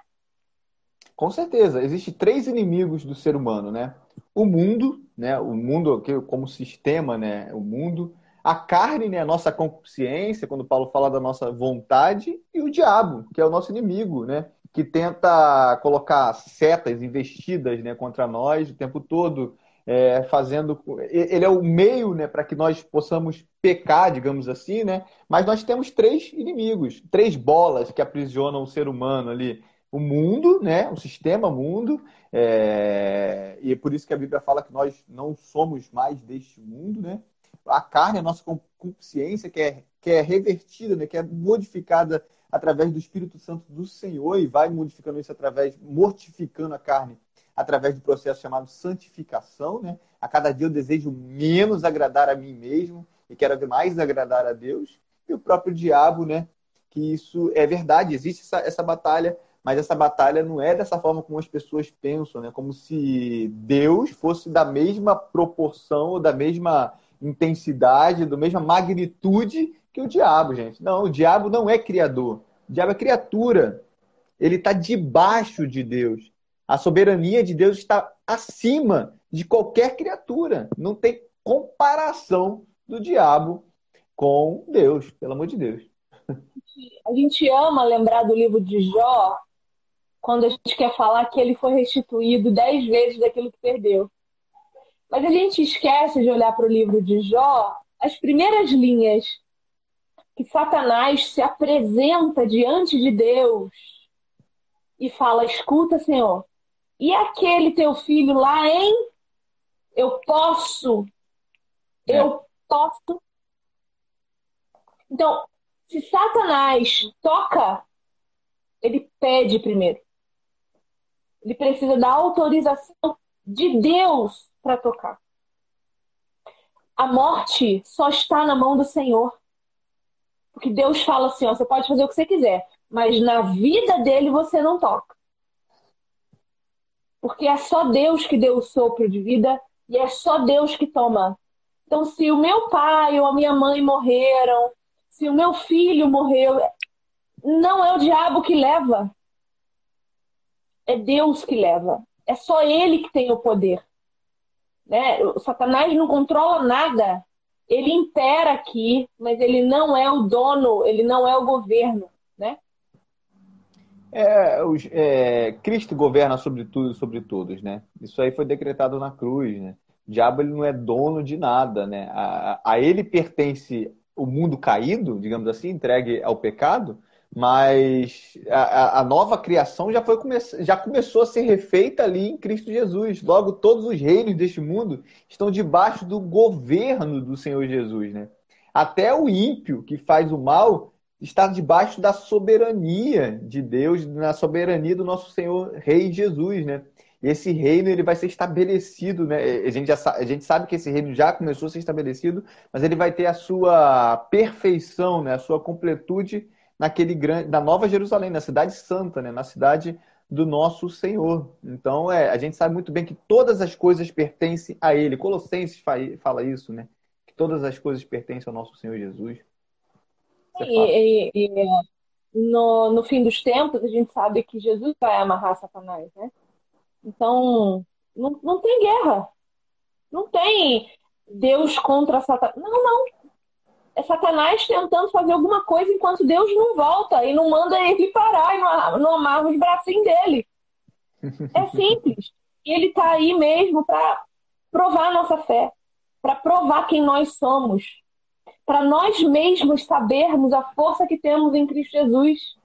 Com certeza. Existem três inimigos do ser humano, né? O mundo, né? O mundo como sistema, né? O mundo a carne, né, a nossa consciência, quando Paulo fala da nossa vontade, e o diabo, que é o nosso inimigo, né, que tenta colocar setas investidas né, contra nós o tempo todo, é, fazendo. Ele é o meio né, para que nós possamos pecar, digamos assim, né? Mas nós temos três inimigos, três bolas que aprisionam o ser humano ali. O mundo, né? O sistema mundo, é... e é por isso que a Bíblia fala que nós não somos mais deste mundo, né? a carne, a nossa consciência, que é, que é revertida, né, que é modificada através do Espírito Santo do Senhor e vai modificando isso através, mortificando a carne através do processo chamado santificação, né? A cada dia eu desejo menos agradar a mim mesmo e quero mais agradar a Deus. E o próprio diabo, né? Que isso é verdade, existe essa, essa batalha, mas essa batalha não é dessa forma como as pessoas pensam, né? Como se Deus fosse da mesma proporção ou da mesma intensidade, da mesma magnitude que o diabo, gente. Não, o diabo não é criador. O diabo é criatura. Ele está debaixo de Deus. A soberania de Deus está acima de qualquer criatura. Não tem comparação do diabo com Deus, pelo amor de Deus. A gente ama lembrar do livro de Jó quando a gente quer falar que ele foi restituído dez vezes daquilo que perdeu. Mas a gente esquece de olhar para o livro de Jó, as primeiras linhas que Satanás se apresenta diante de Deus e fala: Escuta, Senhor, e aquele teu filho lá, hein? Eu posso, é. eu posso. Então, se Satanás toca, ele pede primeiro. Ele precisa da autorização de Deus para tocar. A morte só está na mão do Senhor. Porque Deus fala assim: ó, você pode fazer o que você quiser, mas na vida dele você não toca. Porque é só Deus que deu o sopro de vida e é só Deus que toma. Então, se o meu pai ou a minha mãe morreram, se o meu filho morreu, não é o diabo que leva. É Deus que leva. É só ele que tem o poder. Né? O Satanás não controla nada. Ele impera aqui, mas ele não é o dono, ele não é o governo. Né? É, os, é, Cristo governa sobre tudo sobre todos, né? Isso aí foi decretado na cruz, né? O diabo ele não é dono de nada, né? A, a ele pertence o mundo caído, digamos assim, entregue ao pecado, mas a, a, nova criação já, foi, já começou a ser refeita ali em Cristo Jesus. Logo, todos os reinos deste mundo estão debaixo do governo do Senhor Jesus. Né? Até o ímpio que faz o mal está debaixo da soberania de Deus, na soberania do nosso Senhor Rei Jesus. Né? E esse reino ele vai ser estabelecido, né? A gente, já, a gente sabe que esse reino já começou a ser estabelecido, mas ele vai ter a sua perfeição, né? a sua completude naquele grande, na Nova Jerusalém, na cidade santa, né? na cidade do nosso Senhor. Então, é, a gente sabe muito bem que todas as coisas pertencem a Ele. Colossenses fala isso, né? Que todas as coisas pertencem ao nosso Senhor Jesus. E, e, e, no, no fim dos tempos, a gente sabe que Jesus vai amarrar Satanás, né? Então, não, não tem guerra. Não tem Deus contra Satanás. Não, não é Satanás tentando fazer alguma coisa enquanto Deus não volta e não manda ele parar e não, não amarra os bracinhos dele. É simples. E ele está aí mesmo para provar a nossa fé, para provar quem nós somos, para nós mesmos sabermos a força que temos em Cristo Jesus,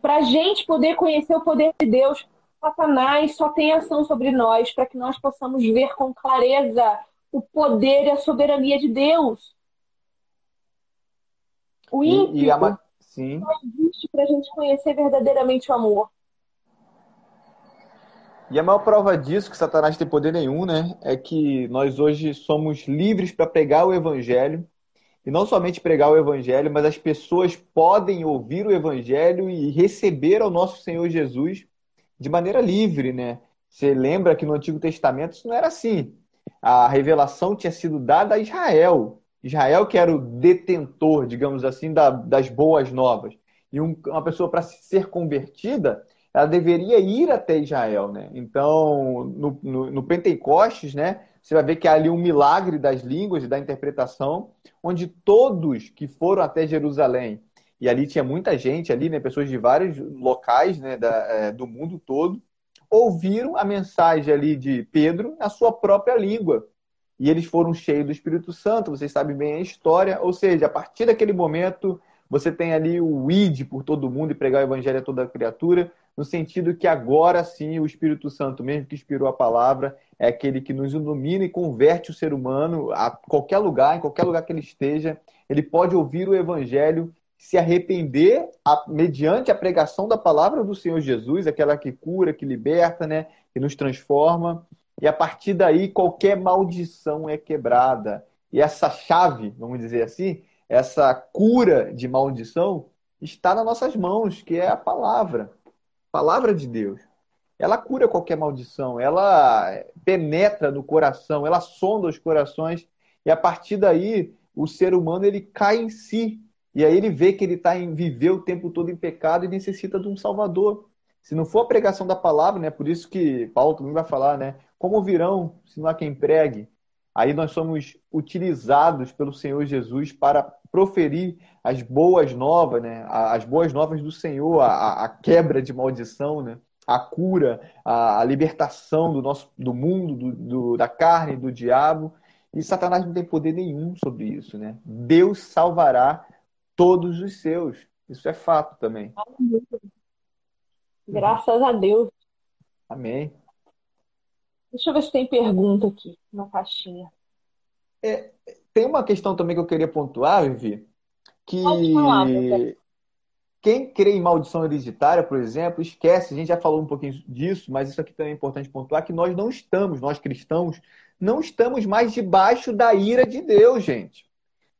para a gente poder conhecer o poder de Deus. Satanás só tem ação sobre nós para que nós possamos ver com clareza o poder e a soberania de Deus. O ímpio e, e a... Sim. só existe para a gente conhecer verdadeiramente o amor. E a maior prova disso, que Satanás tem poder nenhum, né? É que nós hoje somos livres para pregar o Evangelho. E não somente pregar o Evangelho, mas as pessoas podem ouvir o Evangelho e receber ao nosso Senhor Jesus de maneira livre, né? Você lembra que no Antigo Testamento isso não era assim. A revelação tinha sido dada a Israel. Israel que era o detentor, digamos assim, da, das boas novas. E um, uma pessoa, para ser convertida, ela deveria ir até Israel, né? Então, no, no, no, Pentecostes, né, você vai ver que há ali um milagre das línguas e da interpretação, onde todos que foram até Jerusalém, e ali tinha muita gente ali, né, pessoas de vários locais né, da, é, do mundo todo, ouviram a mensagem ali de Pedro na sua própria língua e eles foram cheios do Espírito Santo, vocês sabem bem a história, ou seja, a partir daquele momento você tem ali o id por todo mundo e pregar o evangelho a toda criatura, no sentido que agora sim o Espírito Santo, mesmo que inspirou a palavra, é aquele que nos ilumina e converte o ser humano a qualquer lugar, em qualquer lugar que ele esteja, ele pode ouvir o evangelho, se arrepender a, mediante a pregação da palavra do Senhor Jesus, aquela que cura, que liberta, né, que nos transforma. E a partir daí, qualquer maldição é quebrada. E essa chave, vamos dizer assim, essa cura de maldição, está nas nossas mãos, que é a palavra. A palavra de Deus. Ela cura qualquer maldição, ela penetra no coração, ela sonda os corações E a partir daí, o ser humano ele cai em si. E aí ele vê que ele está em viver o tempo todo em pecado e necessita de um Salvador. Se não for a pregação da palavra, né? Por isso que Paulo também vai falar, né? Como virão se não há quem pregue? Aí nós somos utilizados pelo Senhor Jesus para proferir as boas novas, né? As boas novas do Senhor, a, a quebra de maldição, né? A cura, a, a libertação do nosso do mundo, do, do, da carne, do diabo. E Satanás não tem poder nenhum sobre isso, né? Deus salvará todos os seus. Isso é fato também. Graças a Deus. Amém. Deixa eu ver se tem pergunta aqui na caixinha. É, tem uma questão também que eu queria pontuar, Vivi, que falar, quem crê em maldição hereditária, por exemplo, esquece, a gente já falou um pouquinho disso, mas isso aqui também é importante pontuar, que nós não estamos, nós cristãos, não estamos mais debaixo da ira de Deus, gente.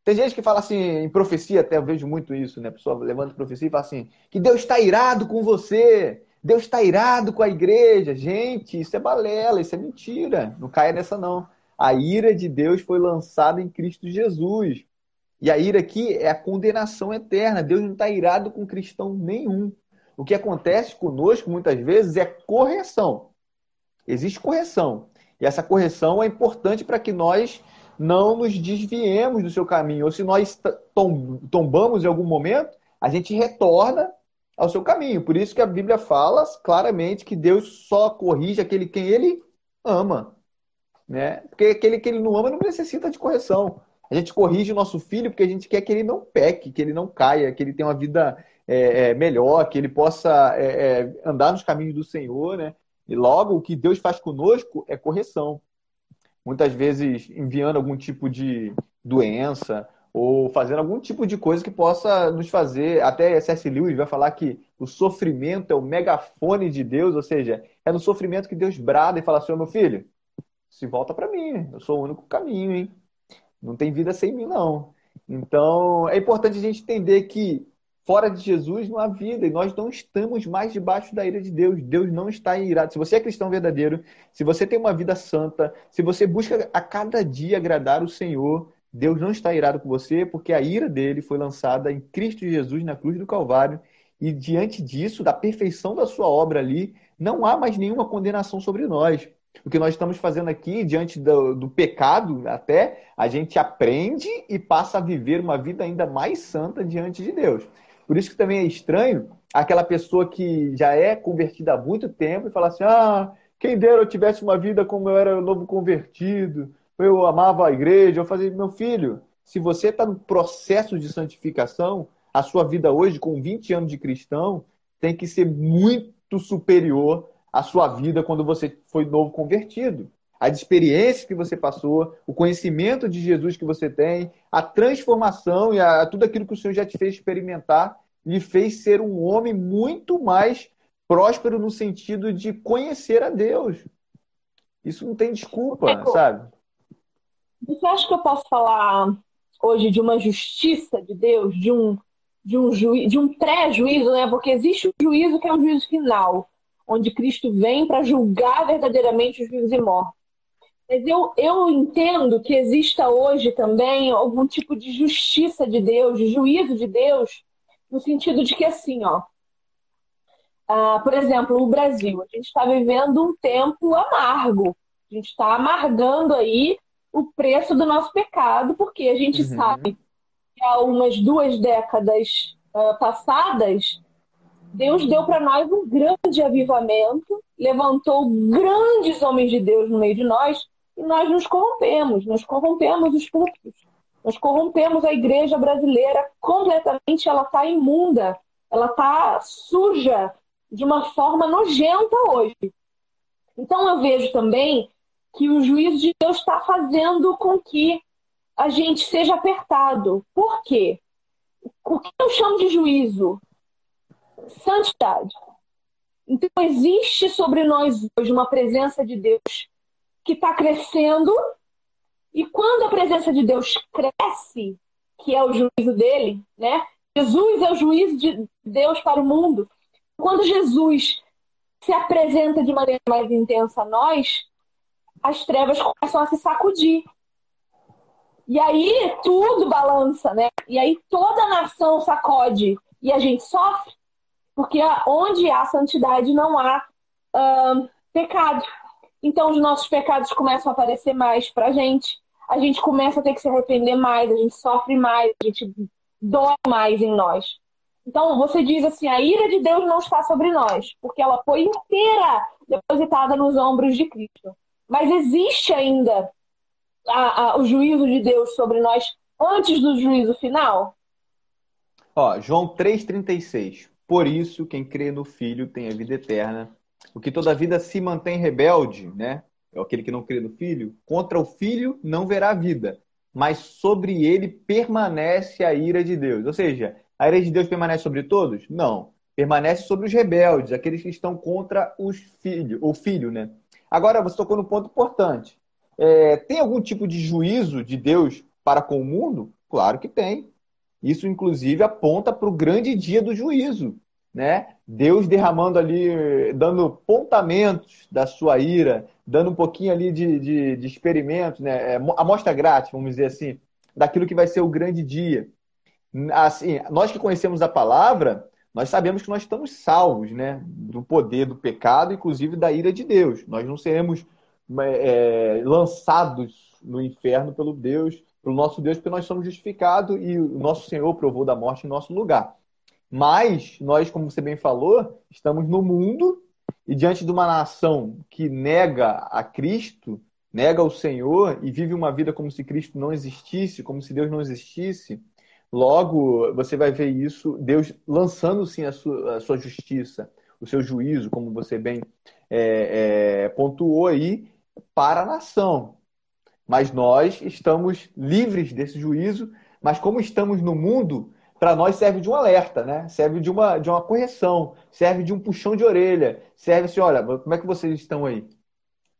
Tem gente que fala assim, em profecia, até eu vejo muito isso, né? A pessoa levanta profecia e fala assim, que Deus está irado com você, Deus está irado com a igreja. Gente, isso é balela, isso é mentira. Não caia nessa, não. A ira de Deus foi lançada em Cristo Jesus. E a ira aqui é a condenação eterna. Deus não está irado com cristão nenhum. O que acontece conosco muitas vezes é correção. Existe correção. E essa correção é importante para que nós não nos desviemos do seu caminho. Ou se nós tombamos em algum momento, a gente retorna ao seu caminho. Por isso que a Bíblia fala claramente que Deus só corrige aquele quem ele ama. Né? Porque aquele que ele não ama não necessita de correção. A gente corrige o nosso filho porque a gente quer que ele não peque, que ele não caia, que ele tenha uma vida é, é, melhor, que ele possa é, é andar nos caminhos do Senhor. Né? E logo, o que Deus faz conosco é correção muitas vezes enviando algum tipo de doença ou fazendo algum tipo de coisa que possa nos fazer. Até C.S. Lewis vai falar que o sofrimento é o megafone de Deus, ou seja, é no sofrimento que Deus brada e fala assim: meu filho, se volta para mim, eu sou o único caminho, hein? Não tem vida sem mim, não. Então, é importante a gente entender que Fora de Jesus não há vida e nós não estamos mais debaixo da ira de Deus. Deus não está irado. Se você é cristão verdadeiro, se você tem uma vida santa, se você busca a cada dia agradar o Senhor, Deus não está irado com você, porque a ira dele foi lançada em Cristo Jesus na cruz do Calvário. E diante disso, da perfeição da sua obra ali, não há mais nenhuma condenação sobre nós. O que nós estamos fazendo aqui, diante do, do, pecado, até, a gente aprende e passa a viver uma vida ainda mais santa diante de Deus. Por isso que também é estranho aquela pessoa que já é convertida há muito tempo e fala assim: ah, quem dera eu tivesse uma vida como eu era novo convertido, eu amava a igreja, eu fazia. Meu filho, se você está no processo de santificação, a sua vida hoje, com 20 anos de cristão, tem que ser muito superior à sua vida quando você foi novo convertido. As experiências que você passou, o conhecimento de Jesus que você tem, a transformação e a, tudo aquilo que o Senhor já te fez experimentar, lhe fez ser um homem muito mais próspero no sentido de conhecer a Deus. Isso não tem desculpa, é, sabe? Você acha que eu posso falar hoje de uma justiça de Deus, de um de um juízo, de um pré-juízo, né? Porque existe o juízo que é o juízo final, onde Cristo vem para julgar verdadeiramente os vivos e mortos. Mas eu, eu entendo que exista hoje também algum tipo de justiça de Deus, de juízo de Deus, no sentido de que assim, ó. Ah, por exemplo, o Brasil, a gente está vivendo um tempo amargo. A gente está amargando aí o preço do nosso pecado, porque a gente uhum. sabe que há umas duas décadas uh, passadas, Deus deu para nós um grande avivamento, levantou grandes homens de Deus no meio de nós, e nós nos corrompemos, nós corrompemos os púlpitos, nós corrompemos a igreja brasileira completamente, ela está imunda, ela está suja de uma forma nojenta hoje. Então eu vejo também que o juízo de Deus está fazendo com que a gente seja apertado. Por quê? O que eu chamo de juízo? Santidade. Então existe sobre nós hoje uma presença de Deus que está crescendo. E quando a presença de Deus cresce, que é o juízo dele, né? Jesus é o juízo de Deus para o mundo. Quando Jesus se apresenta de maneira mais intensa a nós, as trevas começam a se sacudir. E aí tudo balança, né? E aí toda a nação sacode e a gente sofre, porque onde há santidade não há pecado. Então os nossos pecados começam a aparecer mais pra gente, a gente começa a ter que se arrepender mais, a gente sofre mais, a gente dói mais em nós. Então você diz assim: a ira de Deus não está sobre nós, porque ela foi inteira depositada nos ombros de Cristo. Mas existe ainda a, a, o juízo de Deus sobre nós antes do juízo final? Ó, João 3,36. Por isso, quem crê no Filho tem a vida eterna. O que toda vida se mantém rebelde, né? É aquele que não crê no Filho, contra o Filho não verá vida, mas sobre ele permanece a ira de Deus. Ou seja, a ira de Deus permanece sobre todos? Não. Permanece sobre os rebeldes, aqueles que estão contra os filho, o filho, né? Agora, você tocou no ponto importante. É, tem algum tipo de juízo de Deus para com o mundo? Claro que tem. Isso, inclusive, aponta para o grande dia do juízo. Né? Deus derramando ali, dando pontamentos da sua ira, dando um pouquinho ali de, de, de experimentos, né? É, amostra grátis, vamos dizer assim, daquilo que vai ser o grande dia. Assim, nós que conhecemos a palavra, nós sabemos que nós estamos salvos né? do poder do pecado, inclusive da ira de Deus. Nós não seremos é, lançados no inferno pelo Deus, pelo nosso Deus, porque nós somos justificados e o nosso Senhor provou da morte em nosso lugar. Mas nós, como você bem falou, estamos no mundo e diante de uma nação que nega a Cristo, nega o Senhor e vive uma vida como se Cristo não existisse, como se Deus não existisse, logo você vai ver isso, Deus lançando sim a sua, a sua justiça, o seu juízo, como você bem é, é, pontuou aí, para a nação. Mas nós estamos livres desse juízo, mas como estamos no mundo, para nós serve de um alerta, né? Serve de uma, de uma correção, serve de um puxão de orelha, serve assim, olha, como é que vocês estão aí?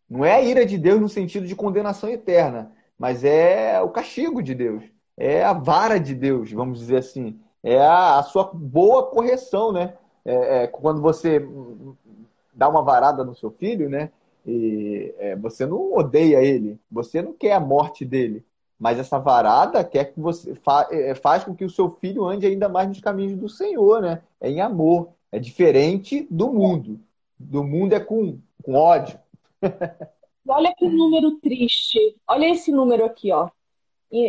Não é a ira de Deus no sentido de condenação eterna, mas é o castigo de Deus, é a vara de Deus, vamos dizer assim, é a, a sua boa correção, né? É, é, quando você dá uma varada no seu filho, né? E é, você não odeia ele, você não quer a morte dele, mas essa varada quer que você fa é, faz com que o seu filho ande ainda mais nos caminhos do Senhor, né? É em amor, é diferente do mundo. Do mundo é com, com ódio. Olha que número triste. Olha esse número aqui, ó.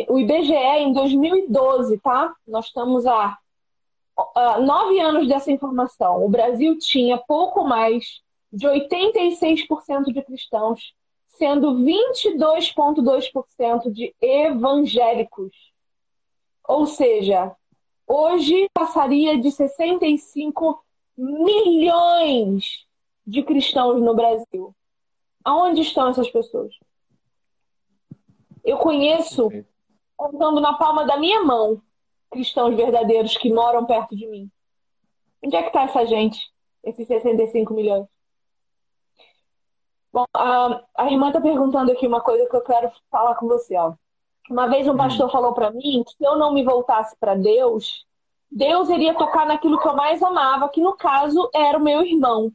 O IBGE em 2012, tá? Nós estamos há nove anos dessa informação. O Brasil tinha pouco mais de 86% de cristãos, sendo 22,2% de evangélicos. Ou seja, hoje passaria de 65 milhões de cristãos no Brasil. Aonde estão essas pessoas? Eu conheço, contando na palma da minha mão, cristãos verdadeiros que moram perto de mim. Onde é que está essa gente? Esses 65 milhões? Bom, a, a irmã está perguntando aqui uma coisa que eu quero falar com você. Ó. Uma vez um pastor falou para mim que se eu não me voltasse para Deus, Deus iria tocar naquilo que eu mais amava, que no caso era o meu irmão.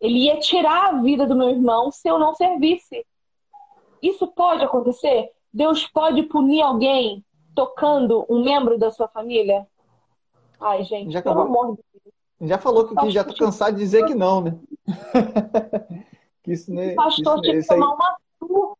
Ele ia tirar a vida do meu irmão se eu não servisse. Isso pode acontecer? Deus pode punir alguém tocando um membro da sua família? Ai, gente, já pelo amor de Deus. Já falou que, que já tá cansado de dizer que não, né? Que isso, né? O pastor tinha que tomar uma surra.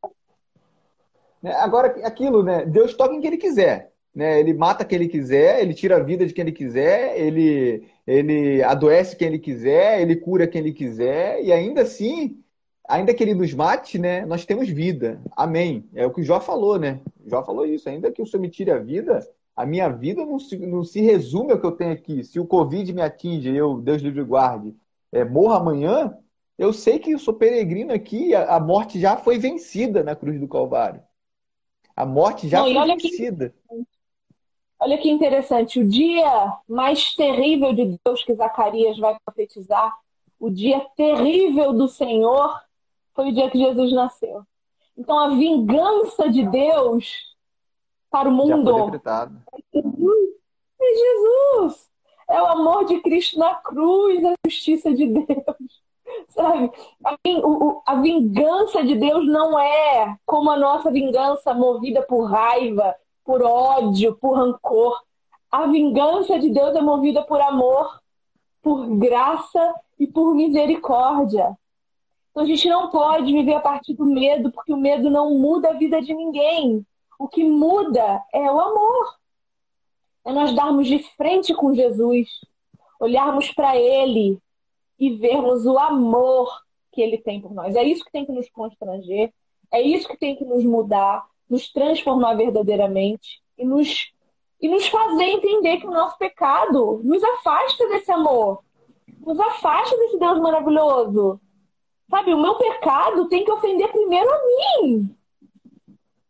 Né, agora, aquilo, né? Deus toca em quem ele quiser. Né? Ele mata quem ele quiser, ele tira a vida de quem ele quiser, ele, ele adoece quem ele quiser, ele cura quem ele quiser, e ainda assim, ainda que ele nos mate, né? Nós temos vida. Amém. É o que o Jó falou, né? O Jó falou isso. Ainda que o Senhor me tire a vida, a minha vida não se, não se resume ao que eu tenho aqui. Se o Covid me atinge, eu, Deus livre guarde, é, morra amanhã, eu sei que eu sou peregrino aqui, a, morte já foi vencida na cruz do Calvário. A morte já Não, foi vencida. Que, olha que interessante, o dia mais terrível de Deus que Zacarias vai profetizar, o dia terrível do Senhor, foi o dia que Jesus nasceu. Então a vingança de Deus para o mundo é Jesus. É Jesus. É o amor de Cristo na cruz, a justiça de Deus. Sabe? A, vingança de Deus não é como a nossa vingança movida por raiva, por ódio, por rancor. A vingança de Deus é movida por amor, por graça e por misericórdia. Então a gente não pode viver a partir do medo, porque o medo não muda a vida de ninguém. O que muda é o amor. É nós darmos de frente com Jesus, olharmos para Ele e vermos o amor que Ele tem por nós. É isso que tem que nos constranger, é isso que tem que nos mudar, nos transformar verdadeiramente e nos e nos fazer entender que o nosso pecado nos afasta desse amor, nos afasta desse Deus maravilhoso. Sabe, o meu pecado tem que ofender primeiro a mim.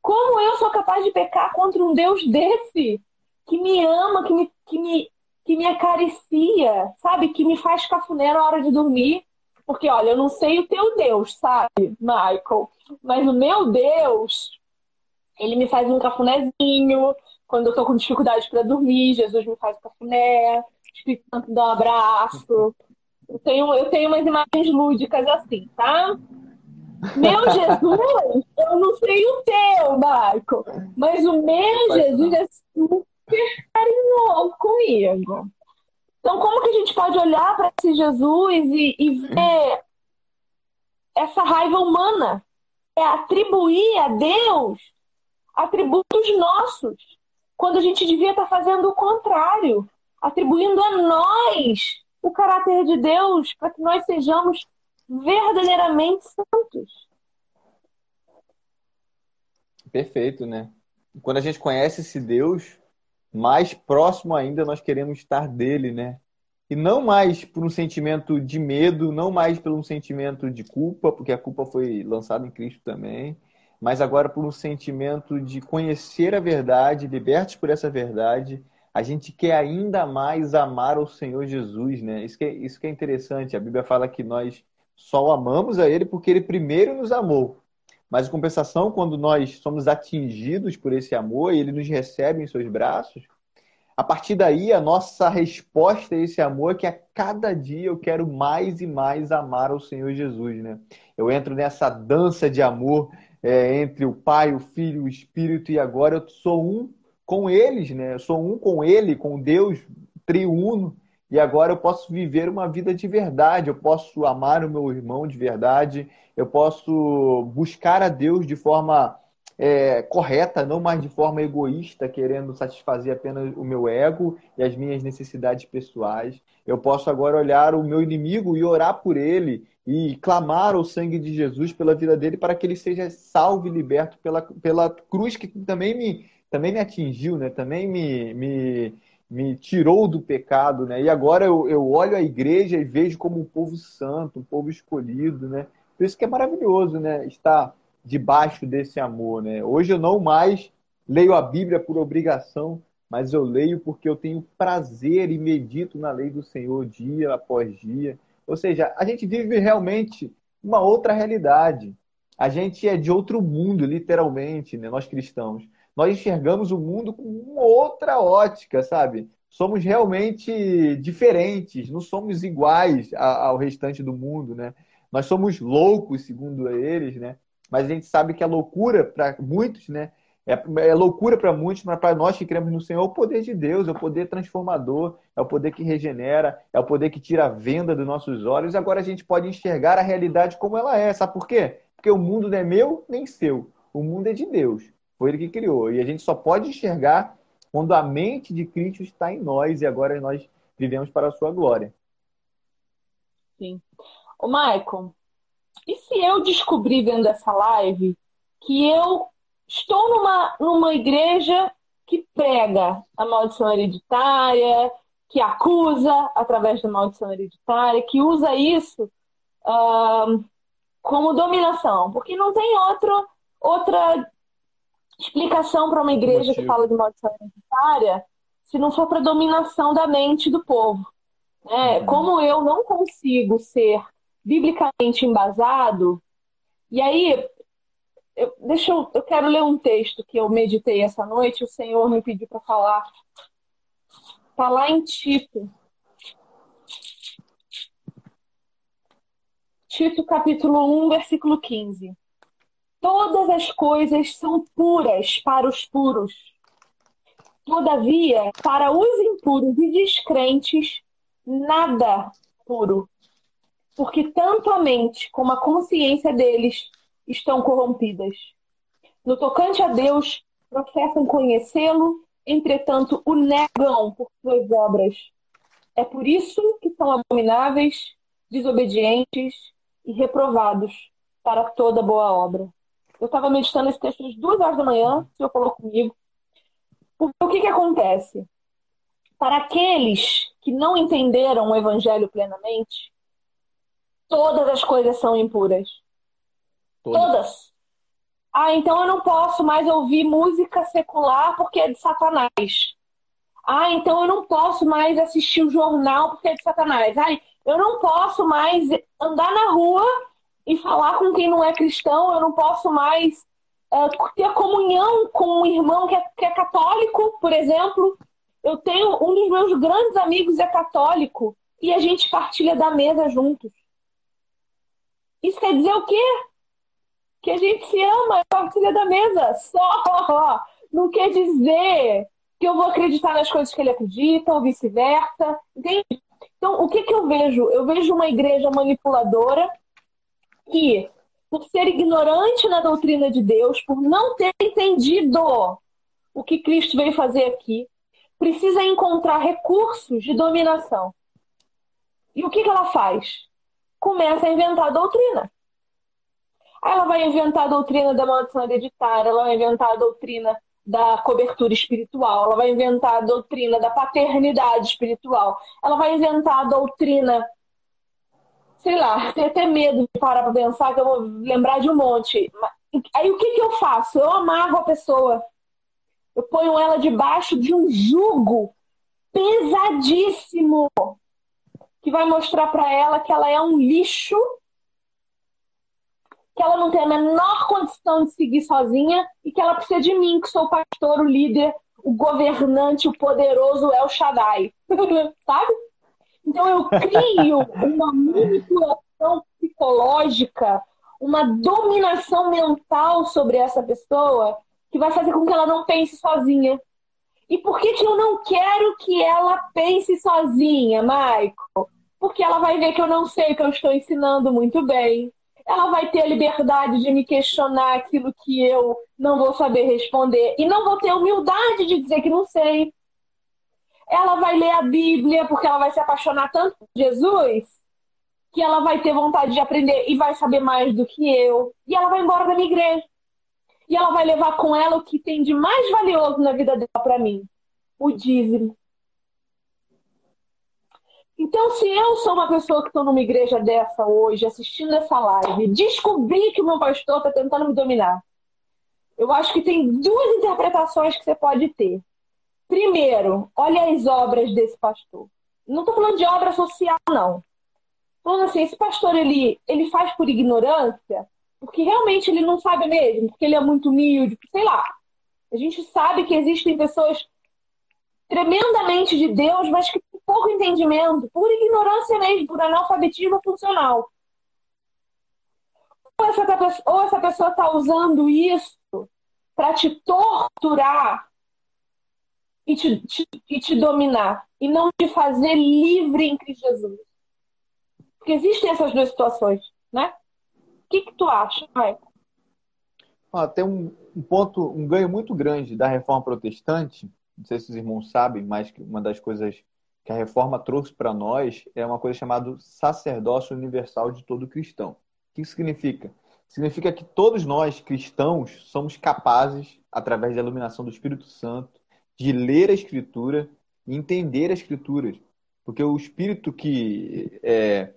Como eu sou capaz de pecar contra um Deus desse, que me ama, que me, que me, que me acaricia, sabe? Que me faz cafuné na hora de dormir. Porque, olha, eu não sei o teu Deus, sabe, Michael? Mas o meu Deus, ele me faz um cafunézinho, quando eu tô com dificuldade para dormir, Jesus me faz cafuné, o Espírito Santo dá um abraço. Eu tenho, eu tenho umas imagens lúdicas assim, tá? Meu Jesus, eu não sei o teu, Michael, mas o meu Jesus é super carinhoso comigo. Então, como que a gente pode olhar para esse Jesus e, e ver essa raiva humana? É atribuir a Deus atributos nossos quando a gente devia estar fazendo o contrário, atribuindo a nós o caráter de Deus para que nós sejamos verdadeiramente santos. Perfeito, né? Quando a gente conhece esse Deus, mais próximo ainda nós queremos estar dele, né? E não mais por um sentimento de medo, não mais por um sentimento de culpa, porque a culpa foi lançada em Cristo também, mas agora por um sentimento de conhecer a verdade, libertos por essa verdade, a gente quer ainda mais amar o Senhor Jesus, né? Isso que é, isso que é interessante. A Bíblia fala que nós só amamos a Ele porque Ele primeiro nos amou. Mas, em compensação, quando nós somos atingidos por esse amor e Ele nos recebe em seus braços, a partir daí, a nossa resposta a esse amor é que a cada dia eu quero mais e mais amar o Senhor Jesus, né? Eu entro nessa dança de amor é, entre o Pai, o Filho, o Espírito, e agora eu sou um com eles, né? Eu sou um com Ele, com Deus triuno, e agora eu posso viver uma vida de verdade, eu posso amar o meu irmão de verdade, eu posso buscar a Deus de forma é, correta, não mais de forma egoísta, querendo satisfazer apenas o meu ego e as minhas necessidades pessoais. Eu posso agora olhar o meu inimigo e orar por ele e clamar o sangue de Jesus pela vida dele para que ele seja salvo e liberto pela, pela cruz que também me, também me atingiu, né? também me, me, me tirou do pecado. Né? E agora eu, eu olho a igreja e vejo como um povo santo, um povo escolhido. Né? Por isso que é maravilhoso né? estar debaixo desse amor. Né? Hoje eu não mais leio a Bíblia por obrigação, mas eu leio porque eu tenho prazer e medito na lei do Senhor dia após dia. Ou seja, a gente vive realmente uma outra realidade. A gente é de outro mundo, literalmente, né? nós cristãos. Nós enxergamos o mundo com outra ótica, sabe? Somos realmente diferentes, não somos iguais ao restante do mundo, né? Nós somos loucos, segundo eles, né? Mas a gente sabe que a loucura, para muitos, né? É, é loucura para muitos, mas para nós que cremos no Senhor, é o poder de Deus, é o poder transformador, é o poder que regenera, é o poder que tira a venda dos nossos olhos. Agora a gente pode enxergar a realidade como ela é. Sabe por quê? Porque o mundo não é meu nem seu. O mundo é de Deus. Foi ele que criou. E a gente só pode enxergar quando a mente de Cristo está em nós e agora nós vivemos para a sua glória. Sim. Ô, Maicon, e se eu descobrir vendo essa live que eu estou numa, numa igreja que prega a maldição hereditária, que acusa através da maldição hereditária, que usa isso uh, como dominação, porque não tem outro, outra explicação para uma igreja que fala de maldição hereditária se não for para dominação da mente do povo. Né? Uhum. Como eu não consigo ser biblicamente embasado, e aí eu, deixa eu, eu quero ler um texto que eu meditei essa noite, o Senhor me pediu para falar. Está lá em Tito. Tito, capítulo 1, versículo 15. Todas as coisas são puras para os puros, Todavia, para os impuros e descrentes, nada puro, porque tanto a mente como a consciência deles estão corrompidas. No tocante a Deus, professam conhecê-lo, entretanto o negam por suas obras. É por isso que são abomináveis, desobedientes e reprovados para toda boa obra. Eu estava meditando esse texto às duas horas da manhã, o senhor falou comigo. Porque o que, que acontece? Para aqueles que não entenderam o evangelho plenamente, todas as coisas são impuras. Todas. todas. Ah, então eu não posso mais ouvir música secular porque é de Satanás. Ah, então eu não posso mais assistir o jornal porque é de Satanás. Ah, eu não posso mais andar na rua e falar com quem não é cristão. Eu não posso mais uh, ter comunhão com um irmão que é, que é católico, por exemplo. Eu tenho um dos meus grandes amigos é católico e a gente partilha da mesa juntos. Isso quer dizer o quê? Que a gente se ama, partilha da mesa. Só! Não quer dizer que eu vou acreditar nas coisas que ele acredita ou vice-versa. Entende? Então, o que, que eu vejo? Eu vejo uma igreja manipuladora que por ser ignorante na doutrina de Deus, por não ter entendido o que Cristo veio fazer aqui, precisa encontrar recursos de dominação. E o que, que ela faz? Começa a inventar doutrina. ela vai inventar a doutrina da maldição hereditária, ela vai inventar a doutrina da cobertura espiritual, ela vai inventar a doutrina da paternidade espiritual, ela vai inventar a doutrina sei lá, tenho até medo de parar para pensar que eu vou lembrar de um monte. Aí o que, que eu faço? Eu amarro a pessoa. Eu ponho ela debaixo de um jugo pesadíssimo que vai mostrar para ela que ela é um lixo, que ela não tem a menor condição de seguir sozinha e que ela precisa de mim, que sou o pastor, o líder, o governante, o poderoso El Shaddai. Sabe? Então eu crio uma manipulação psicológica, uma dominação mental sobre essa pessoa que vai fazer com que ela não pense sozinha. E por que, que eu não quero que ela pense sozinha, Michael? Porque ela vai ver que eu não sei que eu estou ensinando muito bem. Ela vai ter a liberdade de me questionar aquilo que eu não vou saber responder. E não vou ter humildade de dizer que não sei ela vai ler a Bíblia porque ela vai se apaixonar tanto por Jesus que ela vai ter vontade de aprender e vai saber mais do que eu. E ela vai embora da minha igreja. E ela vai levar com ela o que tem de mais valioso na vida dela para mim: o dízimo. Então, se eu sou uma pessoa que estou numa igreja dessa hoje, assistindo essa live, descobri que o meu pastor está tentando me dominar, eu acho que tem duas interpretações que você pode ter. Primeiro, olha as obras desse pastor. Não estou falando de obra social, não. Falando assim, esse pastor ele, ele faz por ignorância, porque realmente ele não sabe mesmo, porque ele é muito humilde, sei lá. A gente sabe que existem pessoas tremendamente de Deus, mas que têm pouco entendimento, por ignorância mesmo, por analfabetismo funcional. Ou essa, ou essa pessoa está usando isso para te torturar e te, te, e te dominar, e não te fazer livre em Cristo Jesus. Porque existem essas duas situações, né? O que, que tu acha, Michael? Ah, tem um, um, ponto, um ganho muito grande da reforma protestante. Não sei se os irmãos sabem, mas uma das coisas que a reforma trouxe para nós é uma coisa chamada sacerdócio universal de todo cristão. O que isso significa? Significa que todos nós, cristãos, somos capazes, através da iluminação do Espírito Santo, de ler a Escritura e entender a Escritura. Porque o Espírito que, é,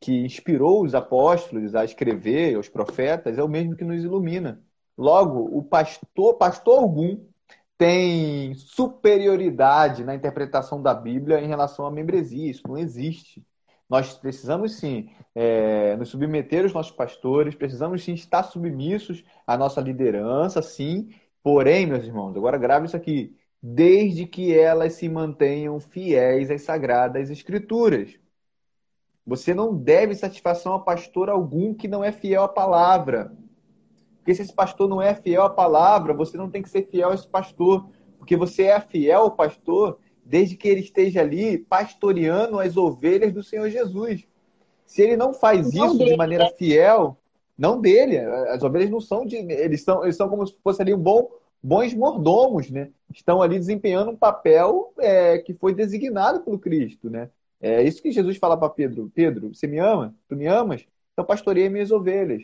que inspirou os apóstolos a escrever, os profetas, é o mesmo que nos ilumina. Logo, o pastor, pastor algum, tem superioridade na interpretação da Bíblia em relação à membresia. Isso não existe. Nós precisamos sim é, nos submeter aos nossos pastores, precisamos sim estar submissos à nossa liderança, sim. Porém, meus irmãos, agora grave isso aqui desde que elas se mantenham fiéis às sagradas escrituras. Você não deve satisfação a pastor algum que não é fiel à palavra. Porque se esse pastor não é fiel à palavra, você não tem que ser fiel a esse pastor. Porque você é fiel ao pastor desde que ele esteja ali pastoreando as ovelhas do Senhor Jesus. Se ele não faz não isso dele, de maneira né? fiel, não dele, as ovelhas não são de. Eles são, eles são como se fosse ali um bom, bons mordomos, né? Estão ali desempenhando um papel é, que foi designado pelo Cristo, né? É isso que Jesus fala para Pedro: Pedro, você me ama? Tu me amas? Então pastoreia minhas ovelhas.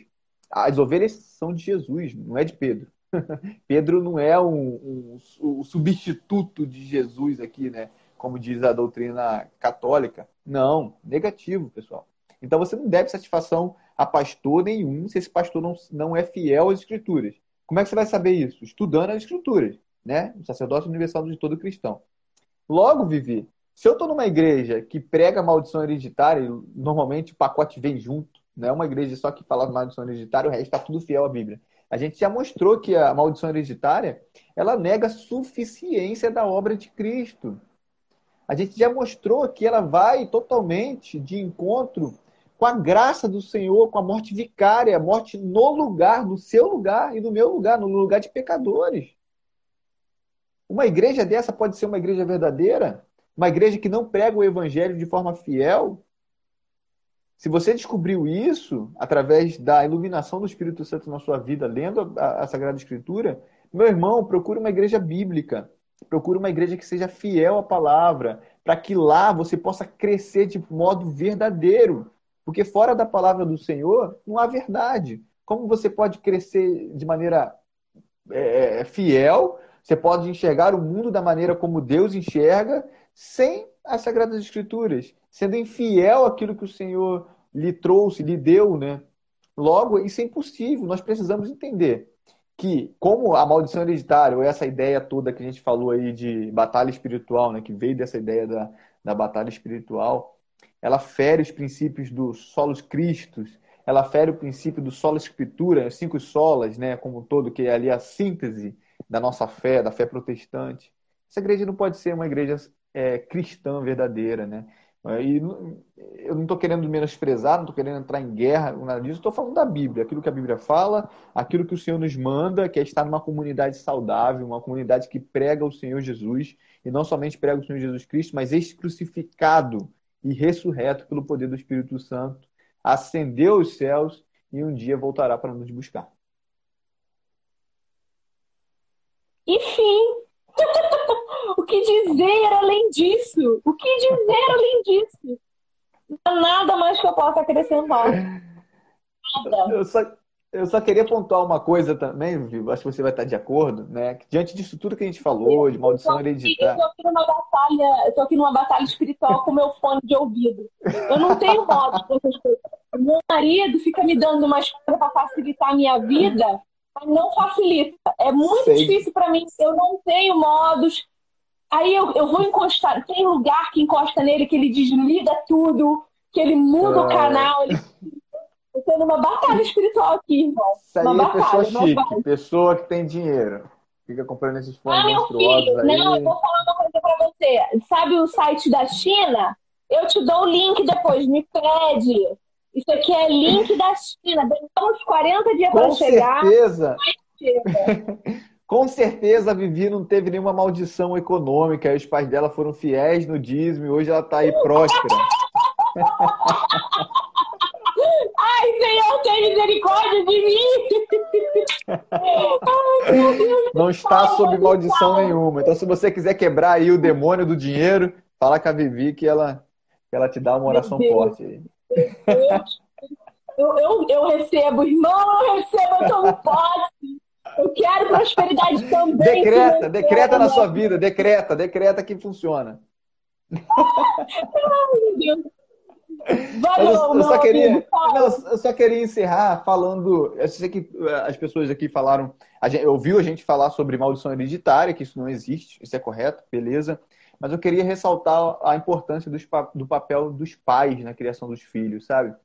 As ovelhas são de Jesus, não é de Pedro. Pedro não é um, um, um, substituto de Jesus aqui, né? Como diz a doutrina católica. Não, negativo, pessoal. Então você não deve satisfação a pastor nenhum se esse pastor não, não é fiel às escrituras. Como é que você vai saber isso? Estudando as escrituras, né? O sacerdócio universal de todo cristão. Logo, Vivi, se eu estou numa igreja que prega maldição hereditária, normalmente o pacote vem junto, não é uma igreja só que fala maldição hereditária, o resto está tudo fiel à Bíblia. A gente já mostrou que a maldição hereditária ela nega a suficiência da obra de Cristo. A gente já mostrou que ela vai totalmente de encontro com a graça do Senhor, com a morte vicária, a morte no lugar, no seu lugar e no meu lugar, no lugar de pecadores. Uma igreja dessa pode ser uma igreja verdadeira? Uma igreja que não prega o evangelho de forma fiel? Se você descobriu isso através da iluminação do Espírito Santo na sua vida, lendo a, a Sagrada Escritura, meu irmão, procure uma igreja bíblica. Procure uma igreja que seja fiel à palavra, para que lá você possa crescer de modo verdadeiro. Porque fora da palavra do Senhor não há verdade. Como você pode crescer de maneira é, é fiel? Você pode enxergar o mundo da maneira como Deus enxerga, sem as Sagradas Escrituras, sendo infiel àquilo que o Senhor lhe trouxe, lhe deu, né? Logo, isso é impossível. Nós precisamos entender que, como a maldição hereditária, ou essa ideia toda que a gente falou aí de batalha espiritual, né, que veio dessa ideia da, da batalha espiritual, ela fere os princípios do solos Cristos, ela fere o princípio do solo escritura, os cinco solas, né, como um todo, que é ali a síntese da nossa fé, da fé protestante. Essa igreja não pode ser uma igreja é, cristã verdadeira, né? E eu não estou querendo menosprezar, não estou querendo entrar em guerra, nada disso. Estou falando da Bíblia, aquilo que a Bíblia fala, aquilo que o Senhor nos manda, que é estar numa comunidade saudável, uma comunidade que prega o Senhor Jesus, e não somente prega o Senhor Jesus Cristo, mas este crucificado e ressurreto pelo poder do Espírito Santo, ascendeu os céus e um dia voltará para nos buscar. Enfim, o que dizer além disso? O que dizer além disso? Não há nada mais que eu possa acrescentar. Nada. Eu só, eu só queria pontuar uma coisa também, Vivo, acho que você vai estar de acordo, né? Que diante disso tudo que a gente falou, de maldição hereditária. Eu estou aqui numa batalha, eu tô aqui numa batalha espiritual com meu fone de ouvido. Eu não tenho modo com essas coisas. Meu marido fica me dando umas coisas para facilitar a minha vida, mas não facilita. É muito Sei. difícil para mim. Eu não tenho modos. Aí eu, eu vou encostar. Tem lugar que encosta nele que ele desliga tudo, que ele muda o é. canal. Ele... Eu tô numa batalha espiritual aqui, irmão. Isso aí uma é batalha, pessoa chique, pessoa que tem dinheiro. Fica comprando esses fones ah, meu filho, aí. Não, eu vou falar uma coisa pra você. Sabe o site da China? Eu te dou o link depois, me pede. Isso aqui é link da China. Demoramos 40 dias para chegar. Com certeza. Com certeza a Vivi não teve nenhuma maldição econômica. Os pais dela foram fiéis no dízimo e hoje ela está aí próspera. Ai, Senhor, tem misericórdia de mim! não está sob maldição nenhuma. Então, se você quiser quebrar aí o demônio do dinheiro, fala com a Vivi que ela, que ela te dá uma oração forte. Eu, eu, eu recebo, irmão, eu recebo, eu tomo posse. Eu quero prosperidade também. Decreta, decreta na sua vida, decreta, decreta que funciona. Ai, meu Deus. Valeu, eu, eu, só queria, não, eu só queria encerrar falando. Eu sei que eh, as pessoas aqui falaram. A gente, ouviu a gente falar sobre maldição hereditária, que isso não existe, isso é correto, beleza. Mas eu queria ressaltar a importância dos, do papel dos pais na criação dos filhos, sabe?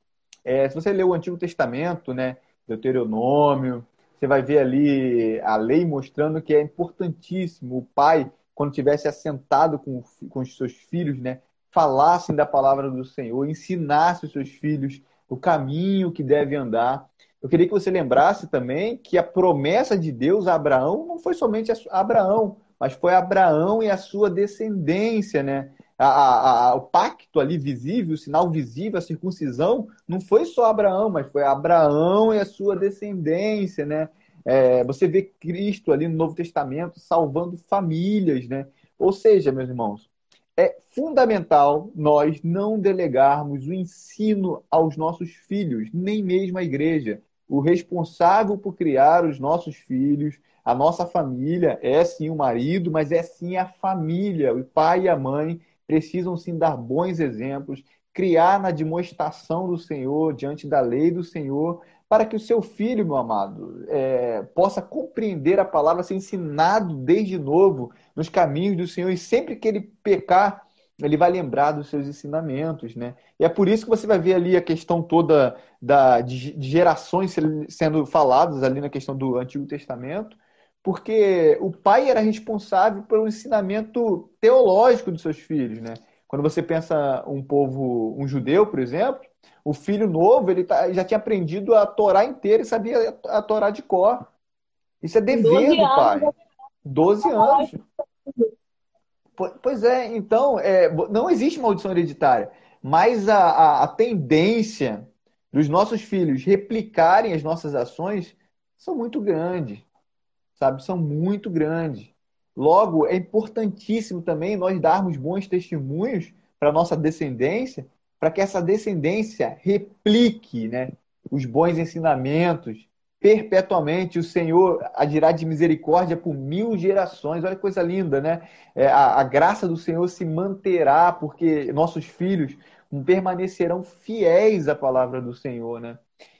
É, se você ler o Antigo Testamento, né, Deuteronômio, você vai ver ali a lei mostrando que é importantíssimo o pai, quando tivesse assentado com, com os seus filhos, né, falassem da palavra do Senhor, ensinasse os seus filhos o caminho que deve andar. Eu queria que você lembrasse também que a promessa de Deus a Abraão não foi somente a Abraão, mas foi Abraão e a sua descendência, né? A, a, a, o pacto ali visível, o sinal visível, a circuncisão, não foi só Abraão, mas foi Abraão e a sua descendência, né? É, você vê Cristo ali no Novo Testamento salvando famílias, né? Ou seja, meus irmãos, é fundamental nós não delegarmos o ensino aos nossos filhos, nem mesmo à igreja. O responsável por criar os nossos filhos, a nossa família, é sim o marido, mas é sim a família. O pai e a mãe precisam sim dar bons exemplos, criar na demonstração do Senhor, diante da lei do Senhor, para que o seu filho, meu amado, é, possa compreender a palavra, ser ensinado desde novo nos caminhos do Senhor, e sempre que ele pecar, ele vai lembrar dos seus ensinamentos, né? E é por isso que você vai ver ali a questão toda da, de, gerações sendo faladas ali na questão do Antigo Testamento, porque o pai era responsável pelo ensinamento teológico dos seus filhos, né? Quando você pensa um povo, um judeu, por exemplo, o filho novo, ele tá, já tinha aprendido a Torá inteira e sabia a Torá de cor. Isso é dever do pai. Doze anos. Pois é, então, é, não existe maldição hereditária, mas a, a, a tendência dos nossos filhos replicarem as nossas ações são muito grandes, sabe? São muito grandes. Logo, é importantíssimo também nós darmos bons testemunhos para a nossa descendência para que essa descendência replique né, os bons ensinamentos perpetuamente. O Senhor agirá de misericórdia por mil gerações. Olha que coisa linda, né? É, a, a graça do Senhor se manterá, porque nossos filhos permanecerão fiéis à palavra do Senhor, né?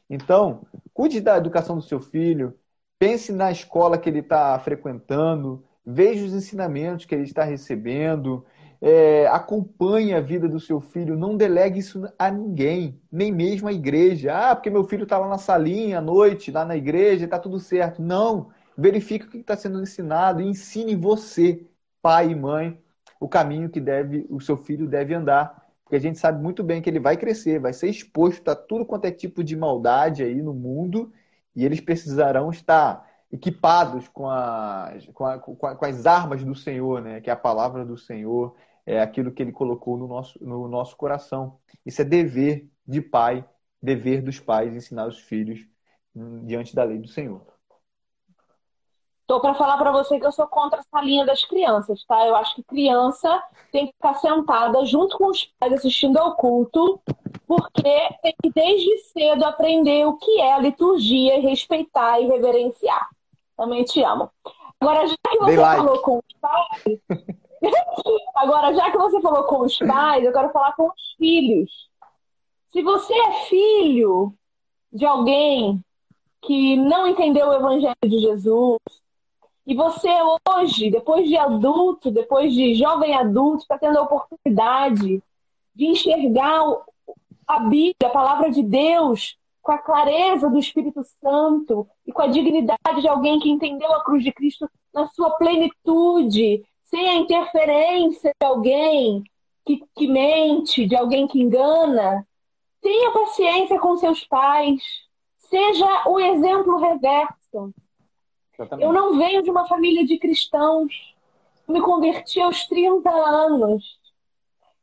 Então, cuide da educação do seu filho, pense na escola que ele está frequentando, veja os ensinamentos que ele está recebendo, é, acompanhe a vida do seu filho, não delegue isso a ninguém, nem mesmo a igreja. Ah, porque meu filho está lá na salinha à noite, lá na igreja, está tudo certo. Não, verifique o que está sendo ensinado e ensine você, pai e mãe, o caminho que deve o seu filho deve andar. Porque a gente sabe muito bem que ele vai crescer, vai ser exposto a tudo quanto é tipo de maldade aí no mundo, e eles precisarão estar equipados com, a, com, a, com, as armas do Senhor, né? que é a palavra do Senhor, é aquilo que ele colocou no nosso, no nosso coração. Isso é dever de pai, dever dos pais ensinar os filhos hum, diante da lei do Senhor. Tô para falar para você que eu sou contra essa linha das crianças, tá? Eu acho que criança tem que ficar sentada junto com os pais assistindo ao culto, porque tem que desde cedo aprender o que é liturgia, respeitar e reverenciar. Também te amo. Agora, já que você like. falou com os pais, agora já que você falou com os pais, eu quero falar com os filhos. Se você é filho de alguém que não entendeu o evangelho de Jesus, e você hoje, depois de adulto, depois de jovem adulto, está tendo a oportunidade de enxergar a Bíblia, a palavra de Deus, com a clareza do Espírito Santo e com a dignidade de alguém que entendeu a cruz de Cristo na sua plenitude, sem a interferência de alguém que, que mente, de alguém que engana. Tenha paciência com seus pais. Seja o exemplo reverso. Eu não venho de uma família de cristãos. Me converti aos 30 anos.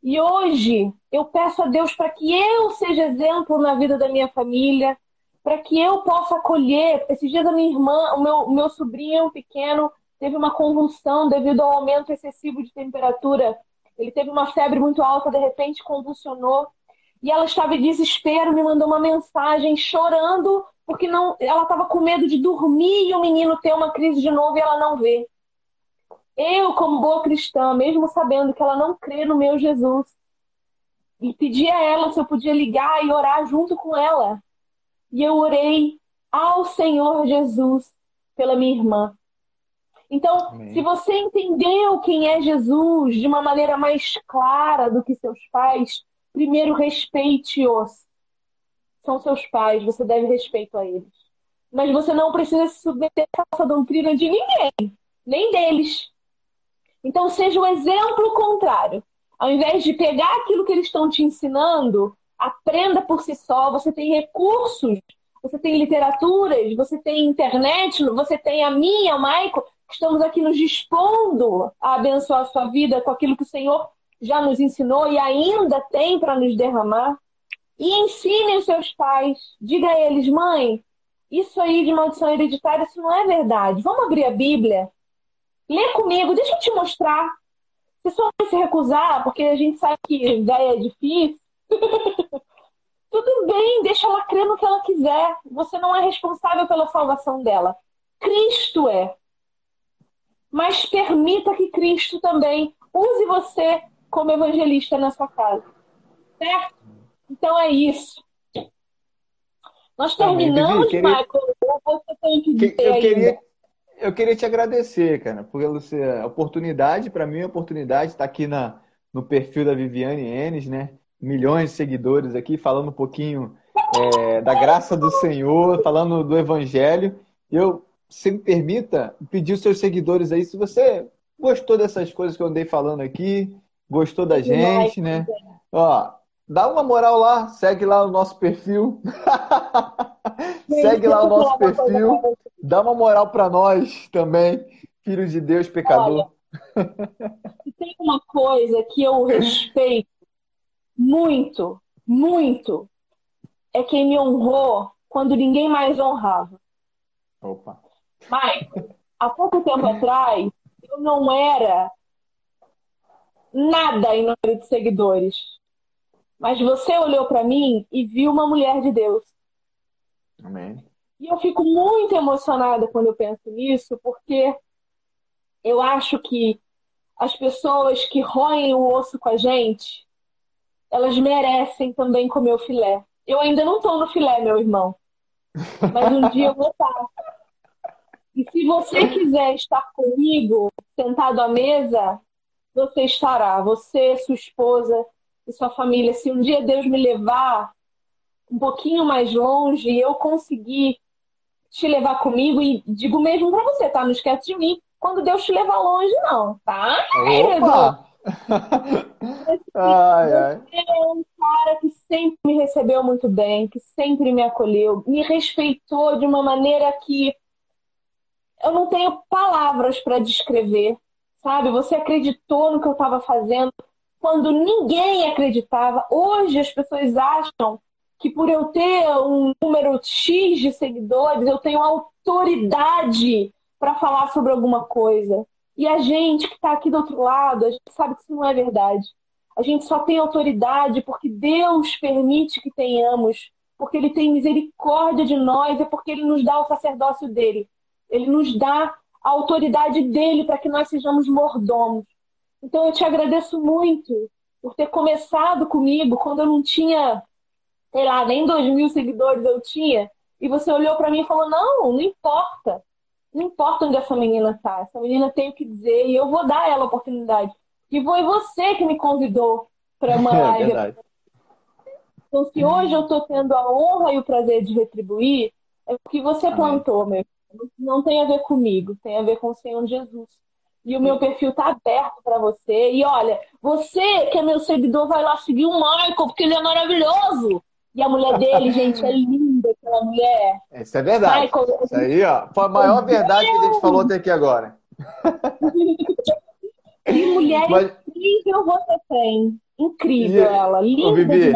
E hoje eu peço a Deus para que eu seja exemplo na vida da minha família, para que eu possa acolher. Esses dias a minha irmã, o meu, meu sobrinho pequeno, teve uma convulsão devido ao aumento excessivo de temperatura. Ele teve uma febre muito alta, de repente convulsionou. E ela estava em desespero, me mandou uma mensagem chorando, porque não, ela estava com medo de dormir e o menino ter uma crise de novo e ela não vê. Eu, como boa cristã, mesmo sabendo que ela não crê no meu Jesus, e pedi a ela se eu podia ligar e orar junto com ela. E eu orei ao Senhor Jesus pela minha irmã. Então, Amém. se você entendeu quem é Jesus de uma maneira mais clara do que seus pais, primeiro respeite-os. São seus pais, você deve respeito a eles. Mas você não precisa se submeter a essa doutrina de ninguém, nem deles. Então, seja o exemplo contrário. Ao invés de pegar aquilo que eles estão te ensinando, aprenda por si só. Você tem recursos, você tem literaturas, você tem internet, você tem a minha, o Maico, estamos aqui nos dispondo a abençoar a sua vida com aquilo que o Senhor já nos ensinou e ainda tem para nos derramar. E ensinem os seus pais. Diga a eles, mãe, isso aí de maldição hereditária, isso não é verdade. Vamos abrir a Bíblia? Lê comigo, deixa eu te mostrar. Se sua mãe se recusar, porque a gente sabe que velha é difícil, tudo bem, deixa ela crer no que ela quiser. Você não é responsável pela salvação dela. Cristo é. Mas permita que Cristo também use você como evangelista na sua casa. Certo? Então é isso. Nós terminamos, queria... Michael. Você tem que dizer eu queria, eu queria te agradecer, cara, por a oportunidade, para mim, a oportunidade de estar aqui na, no perfil da Viviane Enes, né? Milhões de seguidores aqui, falando um pouquinho é, da graça do Senhor, falando do Evangelho. Eu, se me permita, pedir os seus seguidores aí, se você gostou dessas coisas que eu andei falando aqui, gostou da gente, né? Ó, dá uma moral lá, segue lá o nosso perfil. segue lá o nosso perfil. Dá uma moral para nós também, filhos de Deus, pecador. Olha, tem uma coisa que eu respeito muito, muito, é quem me honrou quando ninguém mais honrava. Opa. Mas, há pouco tempo atrás, eu não era nada em número de seguidores. Mas você olhou para mim e viu uma mulher de Deus. Amém. E eu fico muito emocionada quando eu penso nisso, porque eu acho que as pessoas que roem o osso com a gente, elas merecem também comer o filé. Eu ainda não estou no filé, meu irmão. Mas um dia eu vou estar. E se você quiser estar comigo, sentado à mesa, você estará, você, sua esposa e sua família. Se um dia Deus me levar um pouquinho mais longe e eu conseguir te levar comigo, e digo mesmo para você, tá? Não esquece de mim quando Deus te levar longe, não, tá? Opa! ai, ai. é um cara que sempre me recebeu muito bem, que sempre me acolheu, me respeitou de uma maneira que eu não tenho palavras para descrever sabe? Você acreditou no que eu estava fazendo quando ninguém acreditava. Hoje as pessoas acham que por eu ter um número X de seguidores, eu tenho autoridade para falar sobre alguma coisa. E a gente que está aqui do outro lado, a gente sabe que isso não é verdade. A gente só tem autoridade porque Deus permite que tenhamos, porque Ele tem misericórdia de nós, é porque Ele nos dá o sacerdócio dele. Ele nos dá a autoridade dele para que nós sejamos mordomos. Então eu te agradeço muito por ter começado comigo quando eu não tinha, sei lá, nem dois mil seguidores eu tinha, e você olhou para mim e falou: não, não importa. Não importa onde essa menina está. Essa menina tem o que dizer e eu vou dar ela a oportunidade. E foi você que me convidou para uma é live. É então, se hoje eu estou tendo a honra e o prazer de retribuir, é porque você Amém. plantou, meu não tem a ver comigo, tem a ver com o Senhor Jesus. E o meu perfil está aberto para você. E olha, você que é meu seguidor, vai lá seguir o Michael, porque ele é maravilhoso. E a mulher dele, gente, é linda aquela mulher. Isso é verdade. Michael, Isso aí, ó, foi a maior verdade que a gente falou até aqui agora. que mulher Mas... incrível você tem. Incrível e... ela, linda Vivi,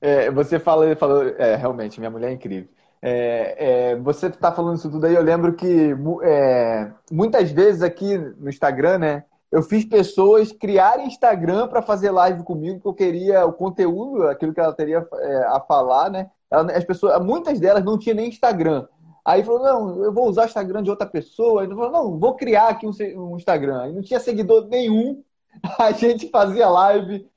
é, você falou, falou é, realmente, minha mulher é incrível. É, é, você está falando isso tudo aí, eu lembro que é, muitas vezes aqui no Instagram, né? Eu fiz pessoas criarem Instagram para fazer live comigo, que eu queria o conteúdo, aquilo que ela teria é, a falar, né? As pessoas, muitas delas não tinham nem Instagram. Aí falou, não, eu vou usar o Instagram de outra pessoa. Aí falou, não, vou criar aqui um, Instagram. Aí não tinha seguidor nenhum. A gente fazia live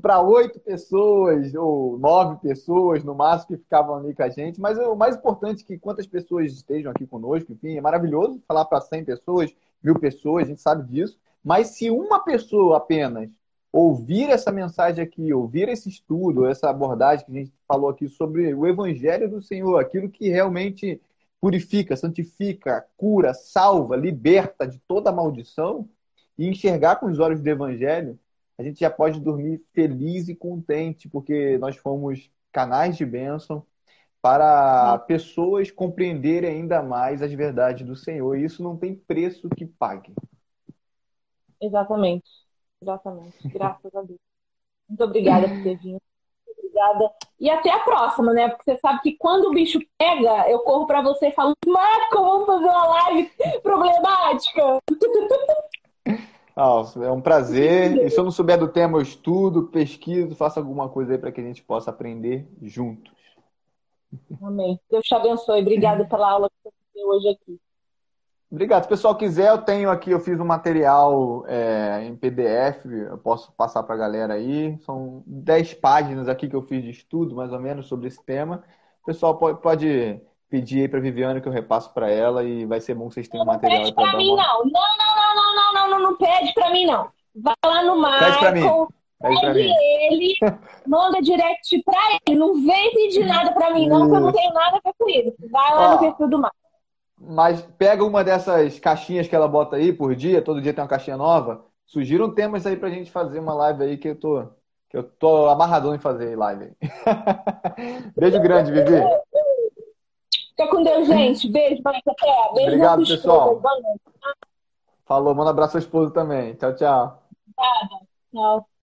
para oito pessoas ou nove pessoas no máximo que ficavam ali com a gente. Mas o mais importante é que quantas pessoas estejam aqui conosco, enfim, é maravilhoso falar para 100 pessoas, mil pessoas, a gente sabe disso. Mas se uma pessoa apenas ouvir essa mensagem aqui, ouvir esse estudo, essa abordagem que a gente falou aqui sobre o Evangelho do Senhor, aquilo que realmente purifica, santifica, cura, salva, liberta de toda maldição, e enxergar com os olhos do Evangelho, a gente já pode dormir feliz e contente, porque nós fomos canais de bênção, para pessoas compreenderem ainda mais as verdades do Senhor. E isso não tem preço que pague. Exatamente. Exatamente. Graças a Deus. Muito obrigada por ter vindo. Obrigada. E até a próxima, né? Porque você sabe que quando o bicho pega, eu corro para você e falo, Marco, vamos fazer uma live problemática. Ah, é um prazer. E se eu não souber do tema, eu estudo, pesquiso, faço alguma coisa aí para que a gente possa aprender juntos. Amém. Deus te abençoe. Obrigada pela aula que você deu hoje aqui. Obrigado. Se o pessoal quiser, eu tenho aqui, eu fiz um material é, em PDF, eu posso passar para a galera aí. São 10 páginas aqui que eu fiz de estudo, mais ou menos, sobre esse tema. O pessoal pode, pode pedir aí para Viviane que eu repasso para ela e vai ser bom que vocês tenham não material pede para mim, uma... não. Não, não, não, não, não, não, não, não pede para mim, não. Vai lá no Michael, pede, pede ele, manda direct para ele. Não vem pedir nada para mim, não, porque eu não tenho nada a ver com isso. Vai lá Ó, no perfil do Michael. Mas pega uma dessas caixinhas que ela bota aí por dia, todo dia tem uma caixinha nova. Sugiram temas aí pra gente fazer uma live aí que eu tô, que eu tô amarradão em fazer live. Beijo grande, Vivi. Fica com Deus, gente. Beijo, mãe. Até. Beijo Obrigado, pessoal. Falou, manda um abraço ao esposo também. Tchau, tchau. Obrigada. Tchau.